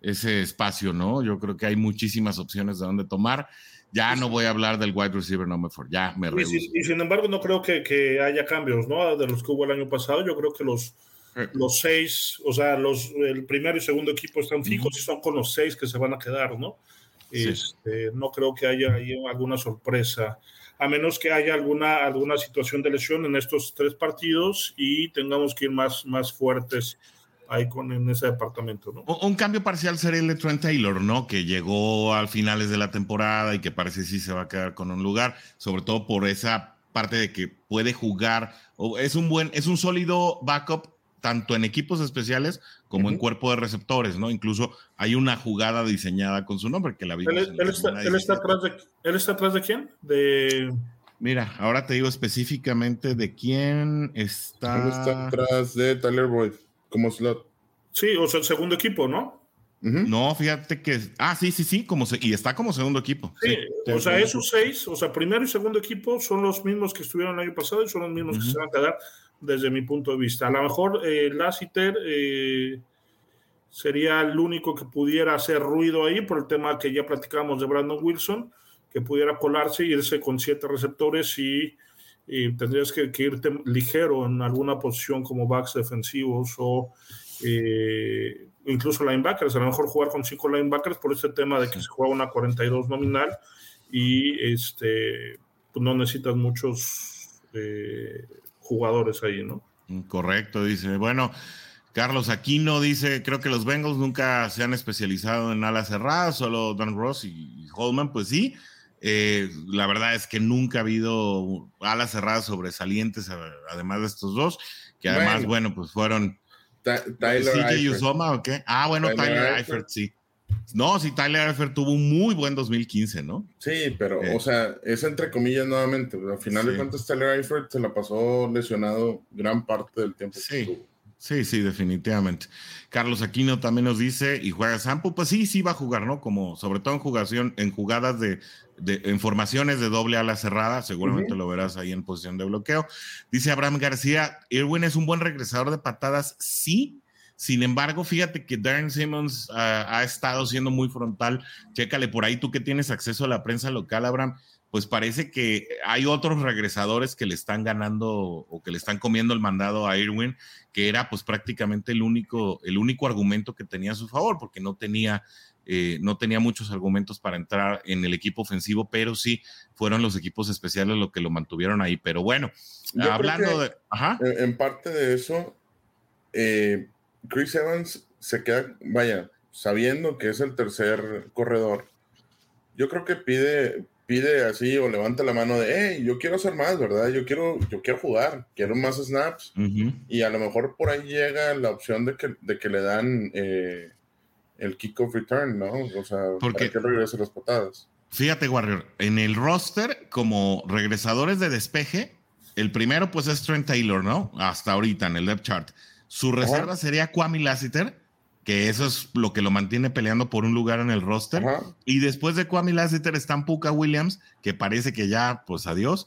ese espacio, ¿no? Yo creo que hay muchísimas opciones de dónde tomar. Ya no voy a hablar del wide receiver number four, ya me y, y, sin embargo, no creo que, que, haya cambios, ¿no? De los que hubo el año pasado. Yo creo que los, eh. los seis, o sea, los, el primero y segundo equipo están fijos y son con los seis que se van a quedar, ¿no? Este, no creo que haya ahí alguna sorpresa, a menos que haya alguna, alguna situación de lesión en estos tres partidos y tengamos que ir más, más fuertes ahí con, en ese departamento, ¿no? Un cambio parcial sería el de Trent Taylor, ¿no? Que llegó al finales de la temporada y que parece sí se va a quedar con un lugar, sobre todo por esa parte de que puede jugar, es un buen, es un sólido backup tanto en equipos especiales como en cuerpo de receptores, ¿no? Incluso hay una jugada diseñada con su nombre que la vimos. ¿Él, está, atrás de, ¿Él está atrás de quién? De... Mira, ahora te digo específicamente de quién está. Él está atrás de Tyler Boyd como slot. Sí, o sea, el segundo equipo, ¿no? No, fíjate que. Ah, sí, sí, sí, como y está como segundo equipo. Sí, o sea, esos seis, o sea, primero y segundo equipo son los mismos que estuvieron el año pasado y son los mismos que se van a quedar desde mi punto de vista. A lo mejor eh, Lassiter eh, sería el único que pudiera hacer ruido ahí por el tema que ya platicamos de Brandon Wilson, que pudiera colarse y irse con siete receptores y tendrías que, irte ligero en alguna posición como backs defensivos o eh, incluso linebackers. A lo mejor jugar con cinco linebackers por este tema de que se juega una 42 nominal y este, pues no necesitas muchos eh, jugadores ahí, ¿no? Correcto, dice. Bueno, Carlos Aquino dice, creo que los Bengals nunca se han especializado en alas cerradas, solo Don Ross y Holman, pues sí, eh, la verdad es que nunca ha habido alas cerradas sobresalientes, además de estos dos, que además, bueno, pues fueron. Tyler Usoma o qué? Ah, bueno, Tyler, Eifert, sí. No, sí, Tyler Eifert tuvo un muy buen 2015, ¿no? Sí, pero, eh. o sea, es entre comillas nuevamente. Al final de cuentas, Tyler Eifert se la pasó lesionado gran parte del tiempo. Sí. Sí, sí, definitivamente. Carlos Aquino también nos dice, y juega Sampo, pues sí, sí va a jugar, ¿no? Como sobre todo en jugación, en jugadas de, en formaciones de doble ala cerrada, seguramente lo verás ahí en posición de bloqueo. Dice Abraham García, Irwin es un buen regresador de patadas, sí. Sin embargo, fíjate que Darren Simmons ah, ha estado siendo muy frontal. Chécale por ahí, tú que tienes acceso a la prensa local, Abraham pues parece que hay otros regresadores que le están ganando o que le están comiendo el mandado a Irwin, que era pues prácticamente el único, el único argumento que tenía a su favor, porque no tenía, eh, no tenía muchos argumentos para entrar en el equipo ofensivo, pero sí fueron los equipos especiales los que lo mantuvieron ahí. Pero bueno, hablando de... En parte de eso, eh, Chris Evans se queda, vaya, sabiendo que es el tercer corredor, yo creo que pide, pide así o levanta la mano de, hey, yo quiero hacer más, ¿verdad? Yo quiero, yo quiero jugar, quiero más snaps. Y a lo mejor por ahí llega la opción de que, de que le dan eh, el kickoff return, ¿no? O sea, Porque, para que regrese las patadas. Fíjate, Warrior, en el roster, como regresadores de despeje, El primero, pues, es Trent Taylor, ¿no? Hasta ahorita en el depth chart. Su reserva sería Kwame Lassiter, que eso es lo que lo mantiene peleando por un lugar en el roster. Y después de Kwame Lassiter están Puka Williams, que parece que ya, pues, adiós.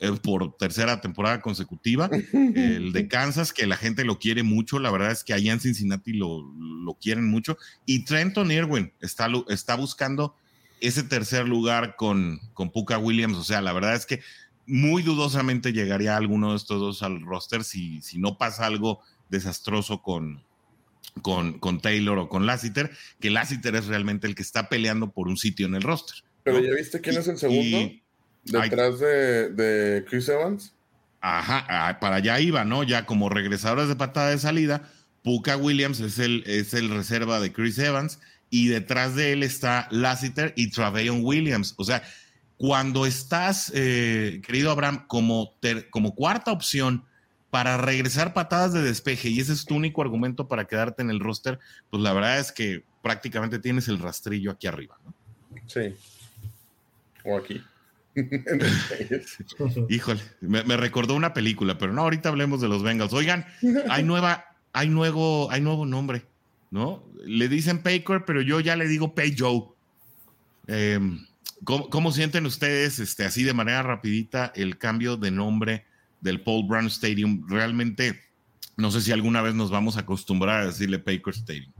Eh, por tercera temporada consecutiva. El de Kansas, que la gente lo quiere mucho, la verdad es que allá en Cincinnati lo, lo quieren mucho. Y Trenton Irwin está, está buscando ese tercer lugar con, con Puka Williams. O sea, la verdad es que muy dudosamente llegaría alguno de estos dos al roster si, si no pasa algo desastroso con, con, con Taylor o con Lassiter, que Lassiter es realmente el que está peleando por un sitio en el roster. Pero ya viste quién es el segundo. Detrás de, Chris Evans. Ajá, ah, para allá iba, ¿no? Ya como regresadores de patada de salida, Puka Williams es el, es el reserva de Chris Evans y detrás de él está Lassiter y Traveon Williams. O sea, cuando estás, eh, querido Abraham, como, como cuarta opción para regresar patadas de despeje y ese es tu único argumento para quedarte en el roster, pues la verdad es que prácticamente tienes el rastrillo aquí arriba, ¿no? Sí. O aquí. Híjole, me, recordó una película, pero no, ahorita hablemos de los Bengals. Oigan, hay nueva, hay nuevo, hay nuevo nombre, ¿no? Le dicen Paycor, pero yo ya le digo Pay Joe. Em, ¿cómo, sienten ustedes, este, así de manera rapidita, el cambio de nombre del Paul Brown Stadium? Realmente, no sé si alguna vez nos vamos a acostumbrar a decirle Paycor Stadium.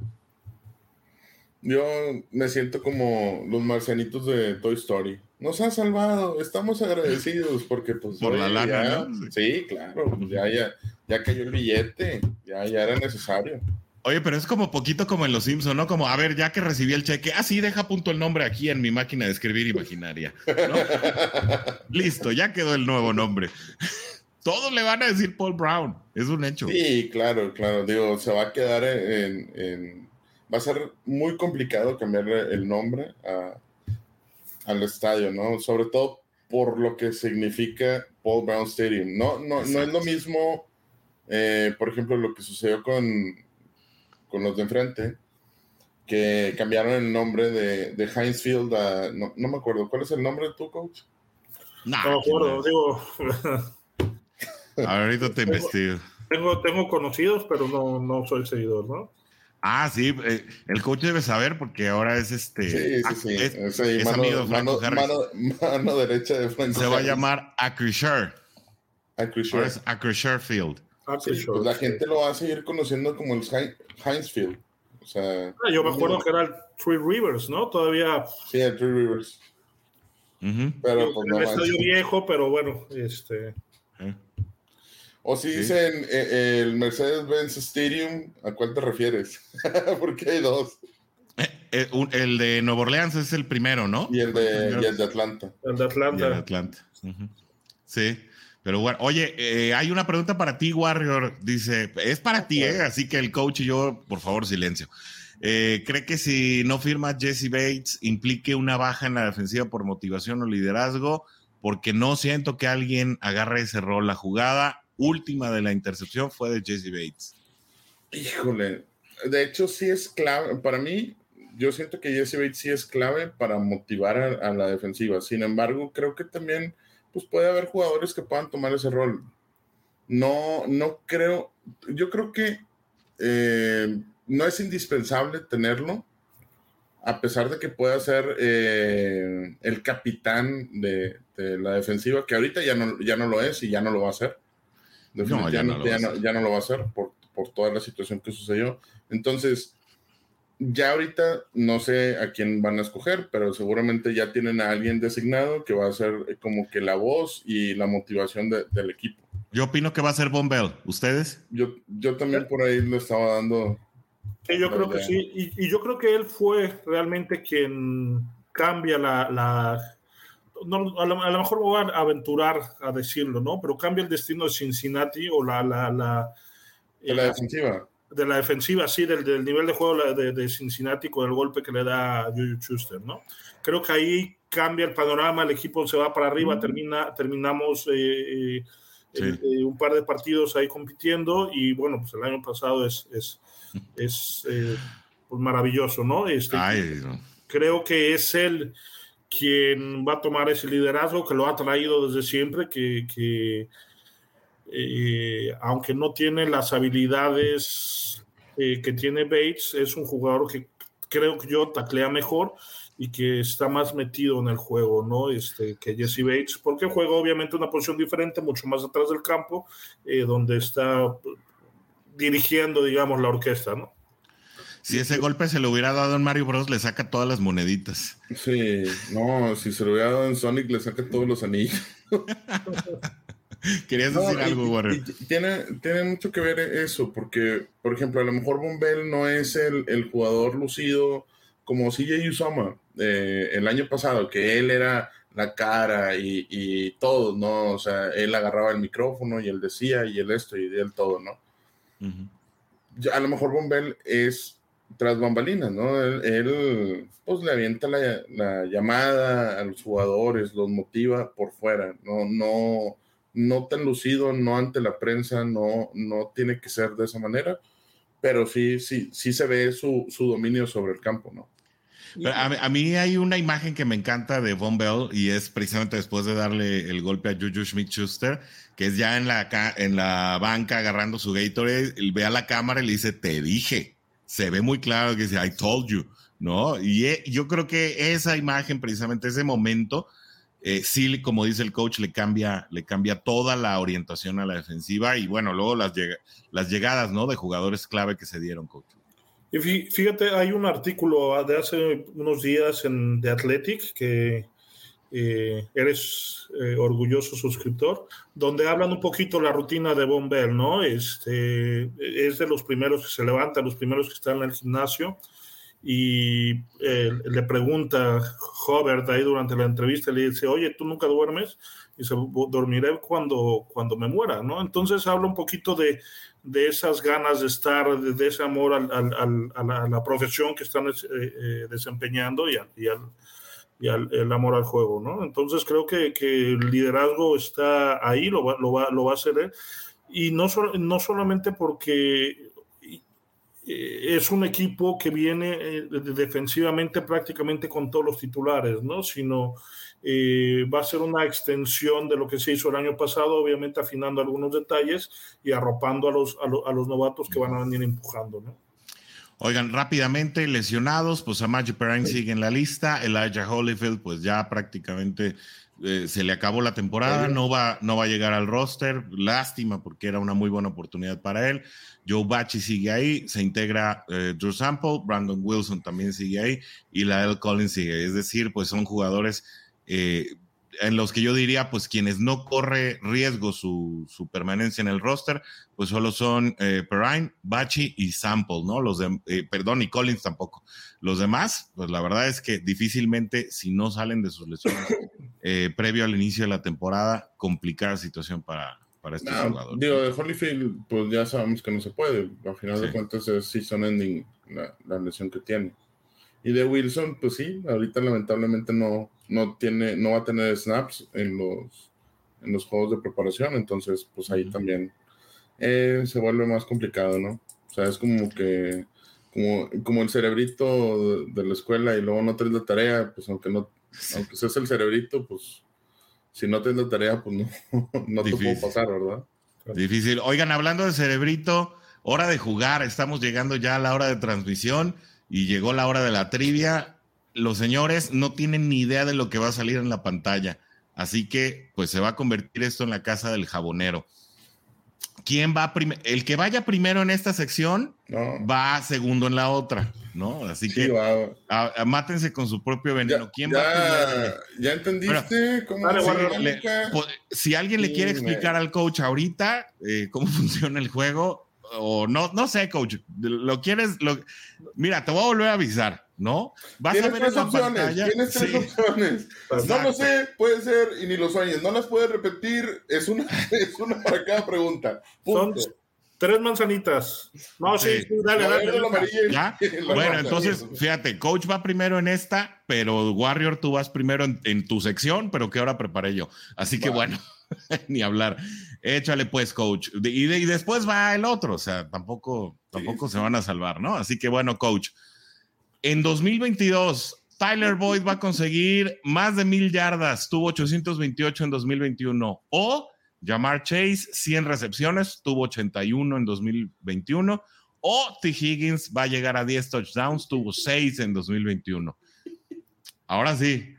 Yo me siento como los marcianitos de Toy Story nos ha salvado, estamos agradecidos porque pues... Por la lana, Sí, claro, pues, ya, ya, ya cayó el billete, ya, ya era necesario. Oye, pero es como poquito como en Los Simpson, ¿no? Como, a ver, ya que recibí el cheque, ah, sí, deja punto el nombre aquí en mi máquina de escribir imaginaria. Listo, ya quedó el nuevo nombre. Todos le van a decir Paul Brown, es un hecho. Sí, claro, claro, digo, se va a quedar en... en... Va a ser muy complicado cambiarle el nombre a, al estadio, ¿no? Sobre todo por lo que significa Paul Brown Stadium. No, no, no es lo mismo, eh, por ejemplo, lo que sucedió con, con los de enfrente, que cambiaron el nombre de, de Heinz Field a, no, no, me acuerdo, ¿cuál es el nombre de tu coach? no me acuerdo, digo. Ahorita te investigo. Tengo, tengo conocidos, pero no, no soy seguidor, ¿no? Ah, sí, eh, el coach debe saber porque ahora es este. Sí, sí, sí. Es, amigo mano, mano, derecha de Franco Se va a llamar Acrisure. Acrisure. es Acrisure Field. pues la gente lo va a seguir conociendo como el Heinz Field. O sea, ah, yo me acuerdo que era el Three Rivers, ¿no? Todavía. Sí, el Three Rivers. Pero pues, el estadio viejo, pero bueno, este. ¿Eh? O si dicen eh, el Mercedes-Benz Stadium, ¿a cuál te refieres? Porque hay dos. Eh, eh, el de Nueva Orleans es el primero, ¿no? Y el de, y el de Atlanta. El de Atlanta. el de Atlanta. Sí. Pero bueno, oye, hay una pregunta para ti, Warrior. Dice, es para ti, ¿eh? Así que el coach y yo, por favor, silencio. ¿Cree que si no firma Jesse Bates implique una baja en la defensiva por motivación o liderazgo? Porque no siento que alguien agarre ese rol. La jugada última de la intercepción fue de Jesse Bates. Híjole, de hecho sí es clave, para mí, yo siento que Jesse Bates sí es clave para motivar a, la defensiva. Sin embargo, creo que también pues puede haber jugadores que puedan tomar ese rol. No, no creo, yo creo que eh, no es indispensable tenerlo, a pesar de que pueda ser eh, el capitán de, la defensiva, que ahorita ya no, ya no lo es y ya no lo va a no, ya, no, ya, no, lo va a hacer por, por toda la situación que sucedió. Entonces, ya ahorita no sé a quién van a escoger, pero seguramente ya tienen a alguien designado que va a ser como que la voz y la motivación del equipo. Yo opino que va a ser Bombell. ¿Ustedes? Yo, yo también por ahí le estaba dando. Sí, yo creo que sí. Y, y, yo creo que él fue realmente quien cambia la, la no, a, lo, mejor voy a aventurar a decirlo, ¿no? Pero cambia el destino de Cincinnati o la... la, la de la, defensiva. De la defensiva, sí, del, del nivel de juego de, de, Cincinnati con el golpe que le da a Juju Schuster, ¿no? Creo que ahí cambia el panorama, el equipo se va para arriba, termina, terminamos eh, eh, eh, un par de partidos ahí compitiendo y bueno, pues el año pasado es, es, es pues maravilloso, ¿no? Este, Creo que es el quien va a tomar ese liderazgo que lo ha traído desde siempre, que, eh, aunque no tiene las habilidades eh, que tiene Bates, es un jugador que creo que yo taclea mejor y que está más metido en el juego, ¿no? Este, que Jesse Bates, porque juega obviamente una posición diferente, mucho más atrás del campo, eh, donde está dirigiendo, digamos, la orquesta, ¿no? Si ese golpe se lo hubiera dado en Mario Bros, le saca todas las moneditas. Sí, no, si se lo hubiera dado en Sonic, le saca todos los anillos. Querías decir algo, Warren. tiene, tiene mucho que ver eso, porque, por ejemplo, a lo mejor Bombell no es el, el jugador lucido como CJ Usama eh, el año pasado, que él era la cara y, y, todo, ¿no? O sea, él agarraba el micrófono y él decía y él esto y él todo, ¿no? A lo mejor Bombell es tras bambalinas, ¿no? Él, pues le avienta la, la, llamada a los jugadores, los motiva por fuera, no, no, no tan lucido, no ante la prensa, no, no tiene que ser de esa manera, pero sí, sí, sí se ve su, su dominio sobre el campo, ¿no? A, mí hay una imagen que me encanta de Von Bell y es precisamente después de darle el golpe a Juju Smith-Schuster, que es ya en la, en la banca agarrando su Gatorade, ve a la cámara y le dice, te dije, se ve muy claro que dice, I told you, ¿no? Y eh, yo creo que esa imagen, precisamente ese momento, eh, sí, como dice el coach, le cambia, le cambia toda la orientación a la defensiva y bueno, luego las, las llegadas, ¿no? De jugadores clave que se dieron, coach. Y fíjate, hay un artículo de hace unos días en The Athletic que eh, eres eh, orgulloso suscriptor, donde hablan un poquito la rutina de Von Bell, ¿no? Este, es de los primeros que se levanta, los primeros que están en el gimnasio y eh, le pregunta Hobart ahí durante la entrevista, le dice, oye, ¿tú nunca duermes? Y dice, dormiré cuando, cuando me muera, ¿no? Entonces habla un poquito de, de esas ganas de estar, de, ese amor al, al, a, la, profesión que están eh, eh, desempeñando y, al, y, y el amor al juego, ¿no? Entonces creo que, que el liderazgo está ahí, lo va, lo va, lo va a hacer él. Y no, no solamente porque eh, es un equipo que viene eh, defensivamente prácticamente con todos los titulares, ¿no? Sino eh, va a ser una extensión de lo que se hizo el año pasado, obviamente afinando algunos detalles y arropando a los, a, los novatos que van a venir empujando, ¿no? Oigan, rápidamente, lesionados, pues Amaji Perrine sigue en la lista, Elijah Holyfield, pues ya prácticamente se le acabó la temporada, no va, no va a llegar al roster, lástima porque era una muy buena oportunidad para él. Joe Bachi sigue ahí, se integra eh, Drew Sample, Brandon Wilson también sigue ahí y Lael Collins sigue. Es decir, pues son jugadores eh, en los que yo diría, pues quienes no corre riesgo su, permanencia en el roster, pues solo son eh, Perrine, Bachi y Sample, ¿no? Los de, eh, perdón, y Collins tampoco. Los demás, pues la verdad es que difícilmente, si no salen de sus lesiones previo al inicio de la temporada, complicada situación para, para este jugador. Digo, de Holyfield, pues ya sabemos que no se puede. Al final de cuentas es season ending la, lesión que tiene. Y de Wilson, pues sí, ahorita lamentablemente no, no, tiene, no va a tener snaps en los, en los juegos de preparación, entonces pues ahí también eh, se vuelve más complicado, ¿no? O sea, es como que, como, como el cerebrito de, la escuela y luego no traes la tarea, pues aunque no, aunque seas el cerebrito, pues si no tienes la tarea, pues no, no te puedo pasar, ¿verdad? Difícil. Oigan, hablando de cerebrito, hora de jugar, estamos llegando ya a la hora de transmisión y llegó la hora de la trivia. Los señores no tienen ni idea de lo que va a salir en la pantalla, así que pues se va a convertir esto en la casa del jabonero. ¿Quién va primero? El que vaya primero en esta sección va segundo en la otra, ¿no? Así que mátense con su propio veneno. ¿Quién va primero? ¿Ya entendiste cómo pues, Si alguien le quiere explicar al coach ahorita eh, cómo funciona el juego, o no, no sé, coach, lo quieres, lo, mira, te voy a volver a avisar, ¿no? Vas a ver tres opciones, tienes tres opciones. No lo sé, puede ser, y ni lo sueñes, no las puedes repetir, es una, es una para cada pregunta. Son tres manzanitas. No, sí, dale, dale. Bueno, entonces, fíjate, coach va primero en esta, pero Warrior tú vas primero en, tu sección, pero que ahora preparé yo. Así que bueno, ni hablar. Échale pues, coach. Y, después va el otro, o sea, tampoco, tampoco se van a salvar, ¿no? Así que bueno, coach. En 2022, Tyler Boyd va a conseguir más de mil yardas, tuvo 828 en 2021. O Jamar Chase, 100 recepciones, tuvo 81 en 2021. O T. Higgins va a llegar a 10 touchdowns, tuvo 6 en 2021. Ahora sí.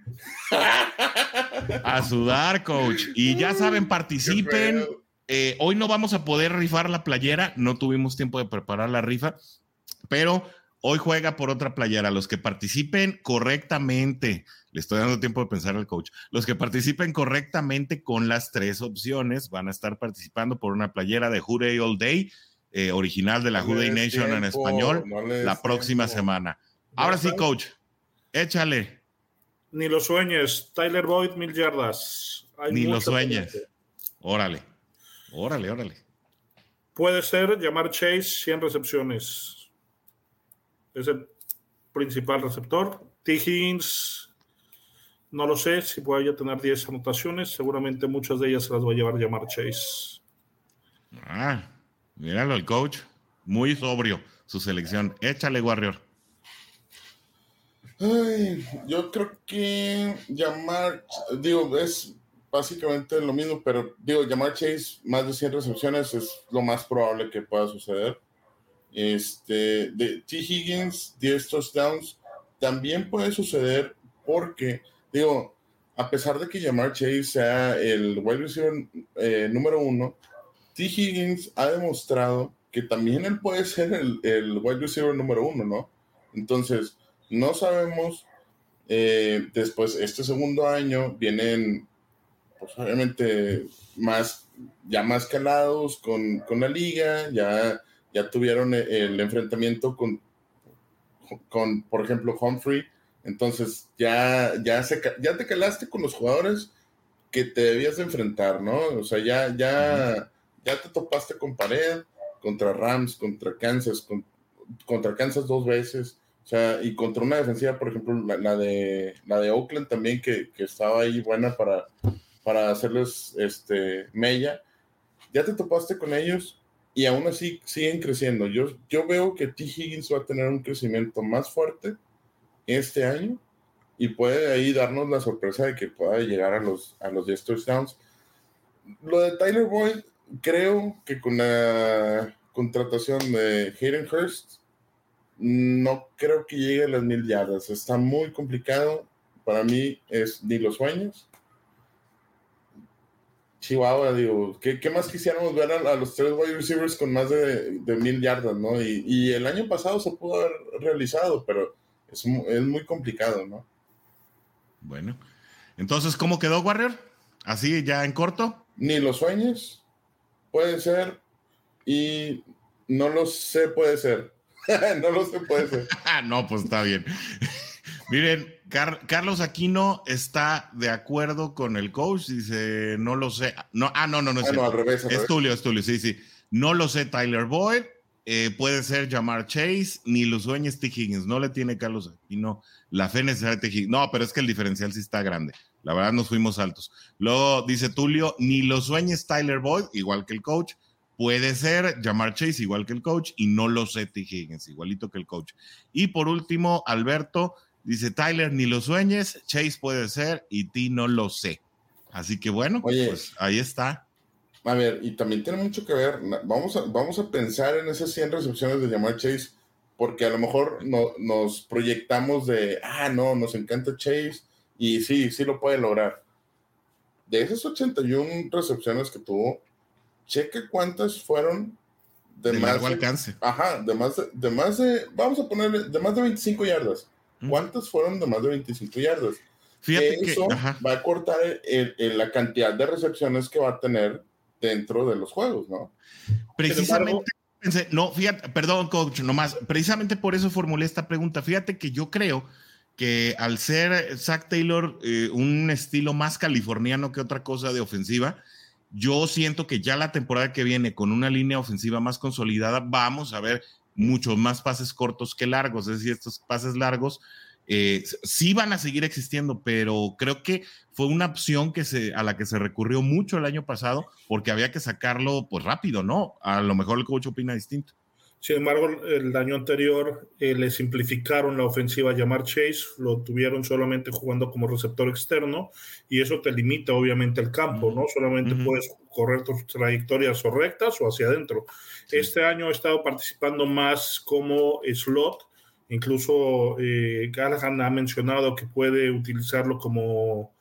A sudar, coach. Y ya saben, participen. Eh, hoy no vamos a poder rifar la playera, no tuvimos tiempo de preparar la rifa, pero hoy juega por otra playera. Los que participen correctamente, le estoy dando tiempo de pensar al coach, los que participen correctamente con las tres opciones van a estar participando por una playera de Hooday All Day, eh, original de la no Nation en español, la próxima semana. Ahora sí, coach, échale. Ni lo sueñes, Tyler Boyd, mil yardas. Ni lo sueñes. Órale. Órale, órale. Puede ser llamar Chase 100 recepciones. Es el principal receptor. T. Higgins, no lo sé si puede tener 10 anotaciones. Seguramente muchas de ellas se las va a llevar llamar Chase. Ah, míralo el coach. Muy sobrio su selección. Échale, Warrior. Ay, yo creo que llamar, digo, es básicamente lo mismo, pero digo, llamar Chase más de 100 recepciones es lo más probable que pueda suceder. Este, de T. Higgins, 10 touchdowns, también puede suceder porque, digo, a pesar de que llamar Chase sea el wide receiver eh, número uno, T. Higgins ha demostrado que también él puede ser el, el wide receiver número uno, ¿no? Entonces, no sabemos. Eh, después, este segundo año, vienen pues obviamente más, ya más calados con, con la liga, ya, ya tuvieron el, enfrentamiento con, con, por ejemplo, Humphrey. Entonces ya, ya, se, ya te calaste con los jugadores que te debías de enfrentar, ¿no? O sea, ya, ya, ya te topaste con pared, contra Rams, contra Kansas, contra Kansas dos veces. Sea, y contra una defensiva, por ejemplo, la, de, la de Oakland también, que, que estaba ahí buena para, para hacerles este, mella. Ya te topaste con ellos y aún así siguen creciendo. Yo, yo veo que T. Higgins va a tener un crecimiento más fuerte este año y puede ahí darnos la sorpresa de que pueda llegar a los, a los 10 touchdowns. Lo de Tyler Boyd, creo que con la contratación de Hayden Hurst, no creo que llegue a las mil yardas. Está muy complicado. Para mí es ni los sueños. Chihuahua, digo, ¿qué, ¿qué, más quisiéramos ver a, los tres wide receivers con más de, mil yardas, ¿no? Y, y, el año pasado se pudo haber realizado, pero es, es, muy complicado, ¿no? Bueno, entonces, ¿cómo quedó Warrior? ¿Así ya en corto? Ni los sueños, puede ser, y no lo sé, puede ser. no lo sé, puede ser. no, pues está bien. Miren, Carlos Aquino está de acuerdo con el coach, dice, no lo sé. No, ah, no, no, no es al revés, Es Tulio, es Tulio, sí, sí. No lo sé, Tyler Boyd. Eh, puede ser Jamar Chase, ni lo sueñes T. Higgins. No le tiene Carlos Aquino la fe necesaria de T. Higgins. No, pero es que el diferencial sí está grande. La verdad, nos fuimos altos. Luego dice Tulio, ni lo sueñes Tyler Boyd, igual que el coach. Puede ser Jamar Chase, igual que el coach. Y no lo sé T. Higgins, igualito que el coach. Y por último, Alberto Dice Tyler, ni lo sueñes, Chase puede ser y ti no lo sé. Así que bueno, pues ahí está. A ver, y también tiene mucho que ver, vamos a, vamos a pensar en esas 100 recepciones de llamar Chase, porque a lo mejor no, nos proyectamos de, ah, no, nos encanta Chase y sí, sí lo puede lograr. De esas 81 recepciones que tuvo, cheque cuántas fueron de, más de, alcance. Ajá, de más de, de más de, vamos a ponerle, de más de 25 yardas. ¿Cuántas fueron de más de 25 yardas? Fíjate que eso va a cortar la cantidad de recepciones que va a tener dentro de los juegos, ¿no? Precisamente, no, fíjate, perdón, coach, nomás, precisamente por eso formulé esta pregunta. Fíjate que yo creo que al ser Zach Taylor eh, un estilo más californiano que otra cosa de ofensiva, yo siento que ya la temporada que viene con una línea ofensiva más consolidada, vamos a ver muchos más pases cortos que largos. Es decir, estos pases largos eh, sí van a seguir existiendo, pero creo que fue una opción que se, a la que se recurrió mucho el año pasado porque había que sacarlo pues rápido, ¿no? A lo mejor el coach opina distinto. Sin embargo, el año anterior eh, le simplificaron la ofensiva a llamar Chase, lo tuvieron solamente jugando como receptor externo y eso te limita obviamente el campo, ¿no? Solamente puedes correr tus trayectorias o rectas o hacia adentro. Este año ha estado participando más como slot, incluso eh, ha mencionado que puede utilizarlo como,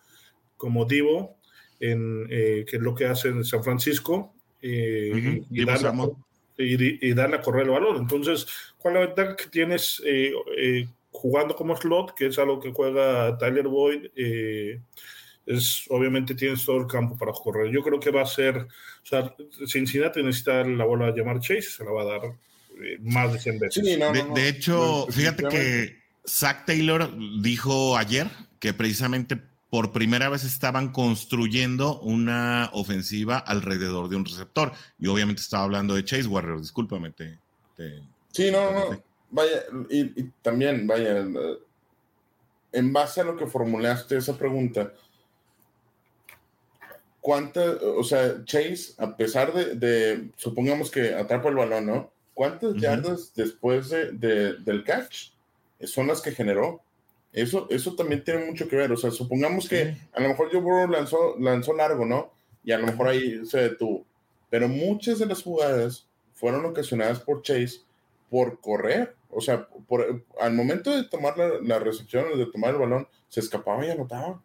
como Divo, en, eh, que es lo que hace en San Francisco. Eh, y, y, darle a correr el balón. Entonces, ¿cuál es la ventaja que tienes eh, eh, jugando como slot, que es algo que juega Tyler Boyd? Eh, es, obviamente tienes todo el campo para correr. Yo creo que va a ser, o sea, Cincinnati necesita la bola de llamar Chase, se la va a dar más de 100 veces. de, hecho, fíjate que Zach Taylor dijo ayer que precisamente por primera vez estaban construyendo una ofensiva alrededor de un receptor. Y obviamente estaba hablando de Chase Warrior, discúlpame. Te, sí, no, no, vaya, y, también, vaya, en base a lo que formulaste esa pregunta, ¿cuántas, o sea, Chase, a pesar de, supongamos que atrapa el balón, ¿no? ¿Cuántas yardas después de, del catch son las que generó? Eso, eso también tiene mucho que ver. O sea, supongamos que a lo mejor Joe Burrow lanzó, lanzó largo, ¿no? Y a lo mejor ahí se detuvo. Pero muchas de las jugadas fueron ocasionadas por Chase por correr. O sea, por, al momento de tomar la, la recepción, de tomar el balón, se escapaba y anotaba.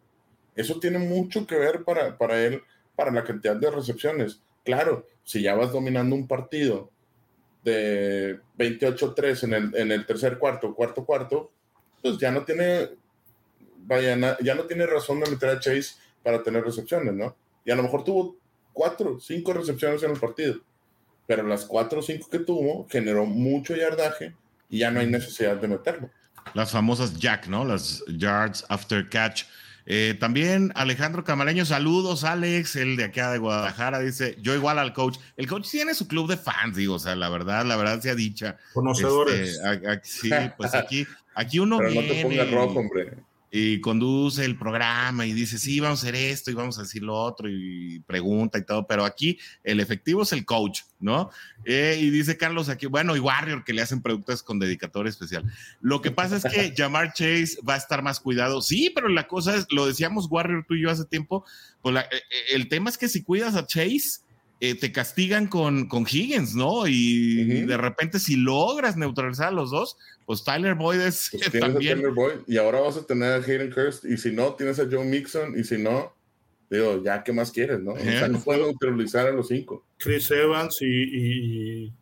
Eso tiene mucho que ver para, para él, para la cantidad de recepciones. Claro, si ya vas dominando un partido de 28-3 en el, en el tercer cuarto, cuarto cuarto, pues ya no tiene, vaya, ya no tiene razón de meter a Chase para tener recepciones, ¿no? Y a lo mejor tuvo cuatro, cinco recepciones en el partido, pero las cuatro o cinco que tuvo generó mucho yardaje y ya no hay necesidad de meterlo. Las famosas Jack, ¿no? Las yards after catch. Eh, también Alejandro Camaleño, saludos, Alex, el de acá de Guadalajara, dice, yo igual al coach. El coach tiene su club de fans, digo, o sea, la verdad, la verdad sea dicha. Conocedores. Este, sí, pues aquí, aquí uno Pero viene. No te pongas rojo, hombre y conduce el programa y dice, sí, vamos a hacer esto y vamos a decir lo otro y pregunta y todo, pero aquí el efectivo es el coach, ¿no? Eh, y dice Carlos aquí, bueno, y Warrior que le hacen preguntas con dedicatoria especial. Lo que pasa es que Jamar Chase va a estar más cuidado, sí, pero la cosa es, lo decíamos Warrior tú y yo hace tiempo, pues eh, eh, el tema es que si cuidas a Chase, te castigan con, con Higgins, ¿no? Y de repente si logras neutralizar a los dos, pues Tyler Boyd es pues también. Tyler Boyd, y ahora vas a tener a Hayden Kirst, y si no, tienes a Joe Mixon, y si no, digo, ya, ¿qué más quieres, no? O sea, no puedo utilizar a los cinco. Chris Evans y.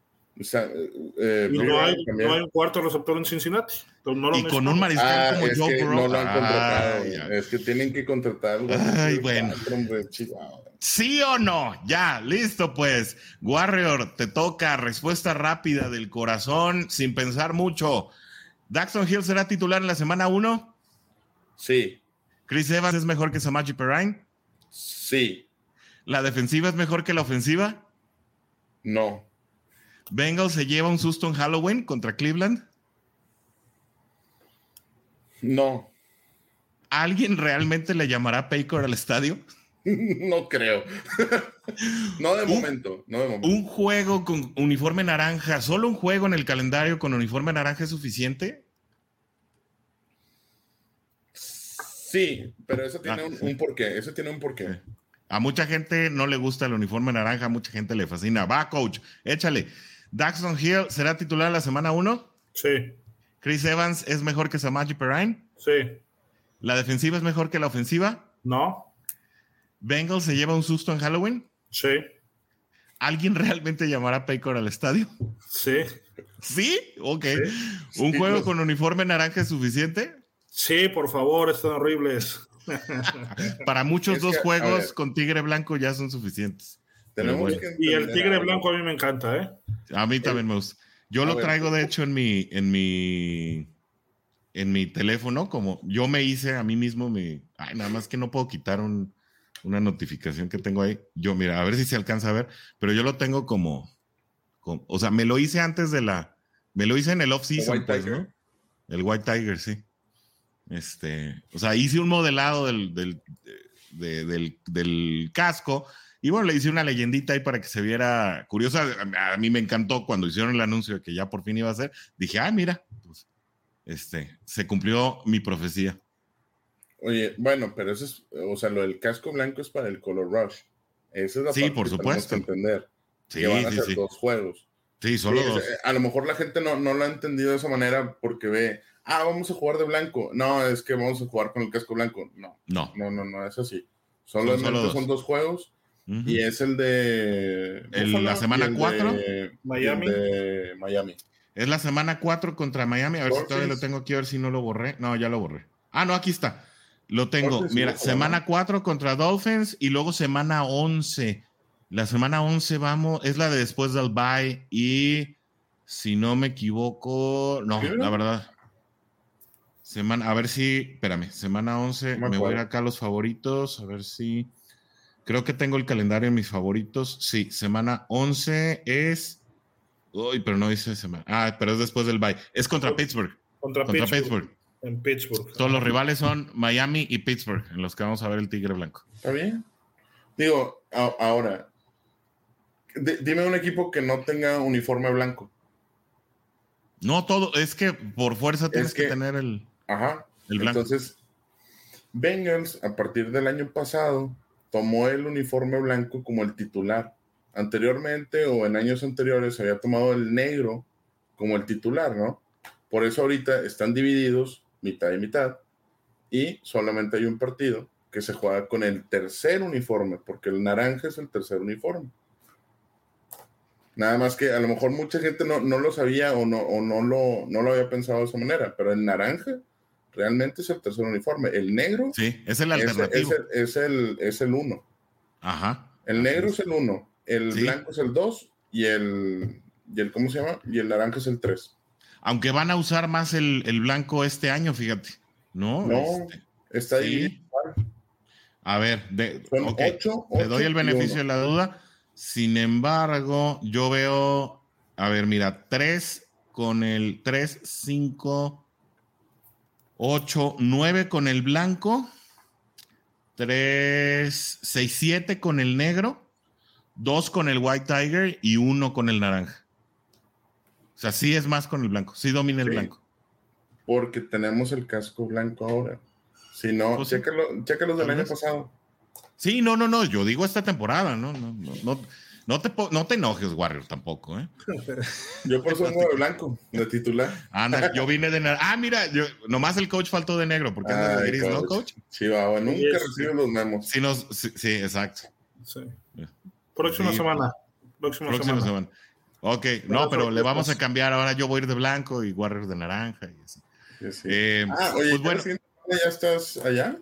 o sea, eh, no, hay, no, hay, un cuarto receptor en Cincinnati. Y con un mariscal ah, como Joe Burrow. No lo han contratado. es que tienen que contratarlo. Ay, bueno. ¿Sí o no? Ya, listo pues. Warrior, te toca respuesta rápida del corazón, sin pensar mucho. ¿Daxton Hill será titular en la semana 1? Sí. ¿Chris Evans es mejor que Samaji Perrine? Sí. ¿La defensiva es mejor que la ofensiva? No. ¿Bengals se lleva un susto en Halloween contra Cleveland? No. ¿Alguien realmente le llamará Paycor al estadio? no creo. no, de momento, no de momento. ¿Un juego con uniforme naranja, solo un juego en el calendario con uniforme naranja es suficiente? Sí, pero eso tiene ah, un, porqué. Eso tiene un porqué. A mucha gente no le gusta el uniforme naranja, a mucha gente le fascina. Va, coach, échale. Daxon Hill será titular la semana 1? Sí. ¿Chris Evans es mejor que Samaji Perrine? Sí. ¿La defensiva es mejor que la ofensiva? No. ¿Bengals se lleva un susto en Halloween? Sí. ¿Alguien realmente llamará a Paycor al estadio? Sí. ¿Sí? Ok. ¿Un juego con uniforme naranja es suficiente? Sí, por favor, están horribles. Para muchos dos juegos con tigre blanco ya son suficientes. y el tigre blanco a mí me encanta, ¿eh? A mí también me gusta. Yo lo traigo, de hecho, en mi, en mi, en mi teléfono, como yo me hice a mí mismo, mi, ay, nada más que no puedo quitar un, una notificación que tengo ahí. Yo, mira, a ver si se alcanza a ver, pero yo lo tengo como, o sea, me lo hice antes de la, me lo hice en el off-season, pues, ¿no? El White Tiger, sí. Este, o sea, hice un modelado del, del del, casco. Y bueno, le hice una leyendita ahí para que se viera curiosa. A, mí me encantó cuando hicieron el anuncio de que ya por fin iba a ser. Dije, ah, mira, pues, este, se cumplió mi profecía. Oye, bueno, pero eso es, o sea, lo del casco blanco es para el Color Rush. Esa es la sí, por supuesto. entender. Sí, que van a ser dos juegos. Sí, solo dos. A lo mejor la gente no, no lo ha entendido de esa manera porque ve, ah, vamos a jugar de blanco. No, es que vamos a jugar con el casco blanco. No, no, no, no, no es así. Solo son, dos. son dos juegos y es el de la semana 4 Miami. De Miami. Es la semana 4 contra Miami. A ver si todavía lo tengo aquí, a ver si no lo borré. No, ya lo borré. Ah, no, aquí está. Lo tengo. Mira, semana 4 contra Dolphins y luego semana 11. La semana 11 vamos, es la de después del bye y si no me equivoco, no, la verdad. Semana, a ver si, espérame, semana 11, me, voy a ir acá a los favoritos, a ver si, creo que tengo el calendario en mis favoritos. Sí, semana 11 es, uy, pero no dice semana, ah, pero es después del bye. Es contra Pittsburgh. Contra, Pittsburgh. En Pittsburgh. Todos los rivales son Miami y Pittsburgh, en los que vamos a ver el Tigre Blanco. Está bien. Digo, ahora, dime un equipo que no tenga uniforme blanco. No todo, es que por fuerza tienes que, tener el, ajá, el blanco. Entonces, Bengals, a partir del año pasado, tomó el uniforme blanco como el titular. Anteriormente o en años anteriores había tomado el negro como el titular, ¿no? Por eso ahorita están divididos mitad y mitad y solamente hay un partido que se juega con el tercer uniforme, porque el naranja es el tercer uniforme. Nada más que a lo mejor mucha gente no, lo sabía o, no, o no, lo, no lo había pensado de esa manera, pero el naranja realmente es el tercer uniforme. El negro. Sí, es el alternativo. Es, el, es el uno. Ajá. El negro es el uno, el blanco es el dos y el, y el, ¿cómo se llama? Y el naranja es el tres. Aunque van a usar más el, blanco este año, fíjate. No, no este, está ahí. A ver, de, le doy el beneficio de la duda. Sin embargo, yo veo, a ver, mira, 3 con el 3, 5, 8, 9 con el blanco, 3, 6, 7 con el negro, 2 con el white tiger y 1 con el naranja. O sea, sí es más con el blanco, sí domina el blanco. Porque tenemos el casco blanco ahora. Si no, pues chécalo, del año pasado. Sí, no, no, no, yo digo esta temporada, no, no, no, no. Te, no te enojes, Warrior, tampoco, ¿eh? Yo por eso vengo de blanco, de titular. Ah, yo vine de negro. Ah, mira, yo, nomás el coach faltó de negro, porque anda de gris, ¿no, coach? Sí, va, nunca recibe los memos. Sí, nos, sí, exacto. Sí. Próxima semana. Próxima, semana. Ok, no, pero le vamos a cambiar. Ahora yo voy a ir de blanco y Warrior de naranja. Y así. Eh, ah, oye, pues bueno. ¿ya estás allá?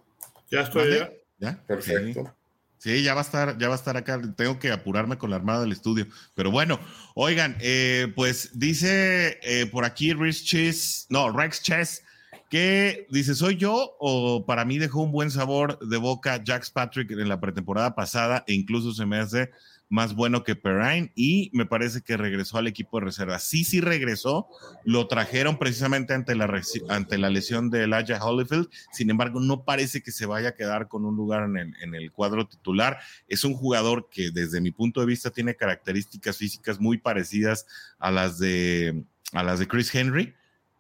Ya estoy allá. ¿Ya? Perfecto. Sí. ya va a estar, ya va a estar acá. Tengo que apurarme con la armada del estudio. Pero bueno, oigan, eh, pues dice eh, por aquí Rex Chess, no, Rex Chess, que dice, ¿soy yo o para mí dejó un buen sabor de boca Jax Patrick en la pretemporada pasada e incluso se me hace más bueno que Perrine y me parece que regresó al equipo de reserva. Sí, sí regresó, lo trajeron precisamente ante la, ante la lesión de Elijah Holyfield, sin embargo no parece que se vaya a quedar con un lugar en el, en el cuadro titular. Es un jugador que desde mi punto de vista tiene características físicas muy parecidas a las de, a las de Chris Henry.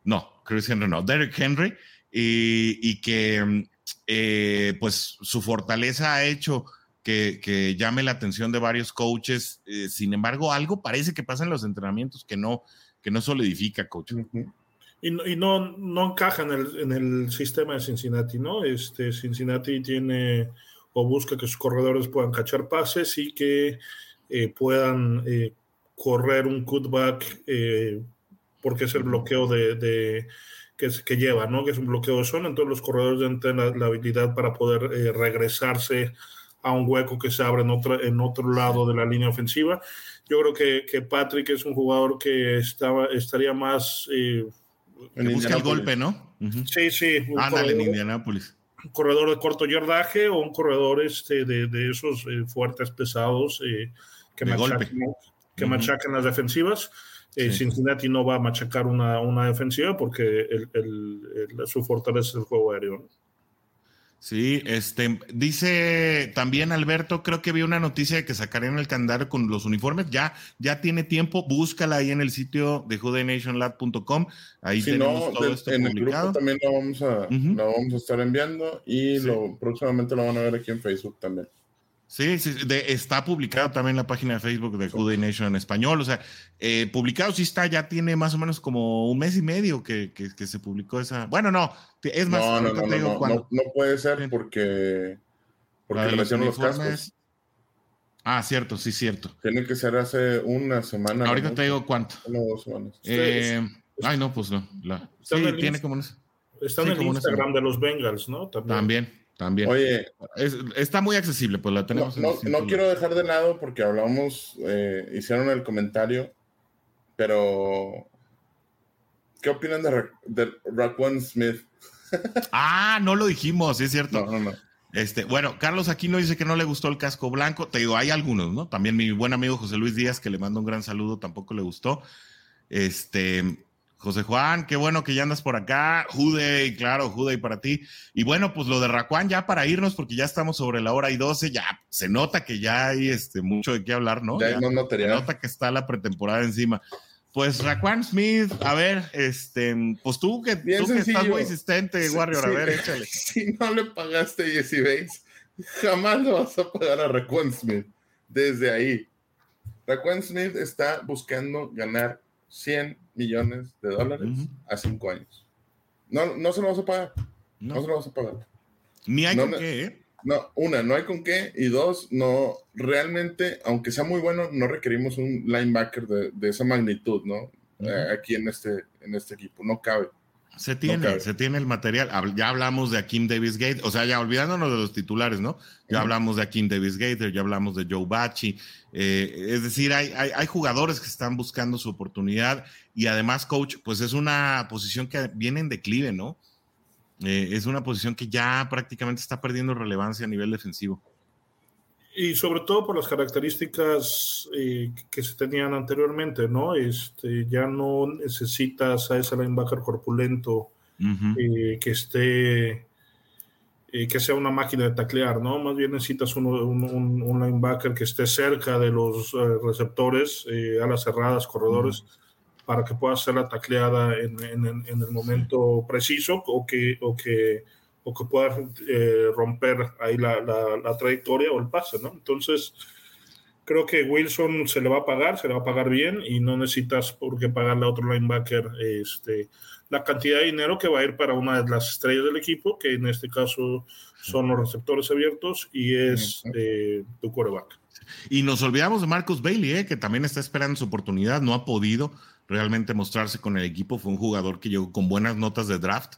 No, Chris Henry no, Derek Henry, y, y que eh, pues su fortaleza ha hecho que, llame la atención de varios coaches. Eh, sin embargo, algo parece que pasa en los entrenamientos que no, que no solidifica, coach. Y, no, no, encaja en el, en el, sistema de Cincinnati, ¿no? Este, Cincinnati tiene o busca que sus corredores puedan cachar pases y que eh, puedan eh, correr un cutback porque es el bloqueo de, que, que, lleva, ¿no? Que es un bloqueo de zona, entonces los corredores deben tener la, habilidad para poder regresarse a un hueco que se abre en otro, en otro lado de la línea ofensiva. Yo creo que, que Patrick es un jugador que estaba, estaría más... Eh, busca el golpe, ¿no? Sí, sí. Ándale, en Indianápolis. Un corredor de corto yardaje o un corredor este, de, de esos eh, fuertes, pesados, eh, que, machacan, que machacan las defensivas. Eh, Cincinnati no va a machacar una, una defensiva porque el, el, su fortaleza es el juego aéreo. Sí, este, dice también Alberto, creo que vi una noticia de que sacarían el calendario con los uniformes, ya, ya tiene tiempo, búscala ahí en el sitio de judenationlab.com, ahí tenemos todo esto en publicado. el grupo también lo vamos a, lo vamos a estar enviando y lo, próximamente lo van a ver aquí en Facebook también. Sí, sí está publicado también en la página de Facebook de Good Nation en español. O sea, eh, publicado sí está, ya tiene más o menos como un mes y medio que, que, se publicó esa. Bueno, no, es más. No, no, no, no, no, puede ser porque, porque los, los cascos. Ah, cierto, sí, cierto. Tiene que ser hace una semana. Ahorita te digo cuánto. Una dos semanas. Eh, ay, no, pues no. La, sí, tiene como Está en el Instagram de los Bengals, ¿no? También. También. También. Oye, está muy accesible, pues la tenemos. No, no, quiero dejar de lado porque hablamos, eh, hicieron el comentario, pero ¿qué opinan de, de Smith? ah, no lo dijimos, es cierto. No, no, no. Este, bueno, Carlos Aquino dice que no le gustó el casco blanco. Te digo, hay algunos, ¿no? También mi buen amigo José Luis Díaz, que le mando un gran saludo, tampoco le gustó. Este, José Juan, qué bueno que ya andas por acá. Jude, claro, Jude para ti. Y bueno, pues lo de Racuán ya para irnos, porque ya estamos sobre la hora y doce, ya se nota que ya hay este, mucho de qué hablar, ¿no? Ya, hay se nota que está la pretemporada encima. Pues Raquan Smith, a ver, este, pues tú que, tú estás muy insistente, Warrior, a ver, échale. Si no le pagaste a Jesse Bates, jamás le vas a pagar a Raquan Smith. Desde ahí. Raquan Smith está buscando ganar 100 millones de dólares a cinco años. No, no se lo vas a pagar. No, se lo vas a pagar. Ni hay con qué, ¿eh? No, una, no hay con qué. Y dos, no, realmente, aunque sea muy bueno, no requerimos un linebacker de, esa magnitud, ¿no? Eh, aquí en este, en este equipo. No cabe. Se tiene, se tiene el material. Ya hablamos de Akim Davis Gator, o sea, ya olvidándonos de los titulares, ¿no? Ya hablamos de Akim Davis Gator, ya hablamos de Joe Bachi. Eh, es decir, hay, hay, jugadores que están buscando su oportunidad y además, coach, pues es una posición que viene en declive, ¿no? Eh, es una posición que ya prácticamente está perdiendo relevancia a nivel defensivo. Y sobre todo por las características eh, que se tenían anteriormente, ¿no? Este, ya no necesitas a ese linebacker corpulento eh, que esté, eh, que sea una máquina de taclear, ¿no? Más bien necesitas un, un, linebacker que esté cerca de los receptores, alas cerradas, corredores, para que pueda hacer la tacleada en, en, en, el momento preciso o que, o que o que pueda eh, romper ahí la, la, trayectoria o el pase, ¿no? Entonces, creo que Wilson se le va a pagar, se le va a pagar bien y no necesitas por qué pagarle a otro linebacker este, la cantidad de dinero que va a ir para una de las estrellas del equipo, que en este caso son los receptores abiertos y es eh, tu quarterback. Y nos olvidamos de Marcus Bailey, eh, que también está esperando su oportunidad, no ha podido realmente mostrarse con el equipo, fue un jugador que llegó con buenas notas de draft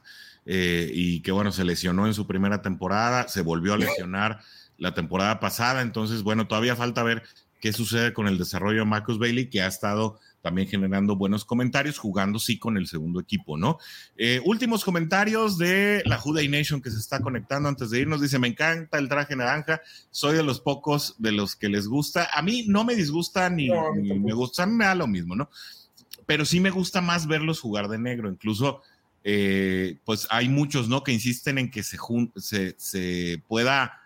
eh, y que bueno, se lesionó en su primera temporada, se volvió a lesionar la temporada pasada, entonces bueno, todavía falta ver qué sucede con el desarrollo de Marcus Bailey, que ha estado también generando buenos comentarios, jugando sí con el segundo equipo, ¿no? Eh, últimos comentarios de la Juday Nation que se está conectando antes de irnos. Dice, me encanta el traje naranja, soy de los pocos de los que les gusta. A mí no me disgusta ni, me gusta, me da lo mismo, ¿no? Pero sí me gusta más verlos jugar de negro, incluso eh, pues hay muchos, ¿no? Que insisten en que se, se, pueda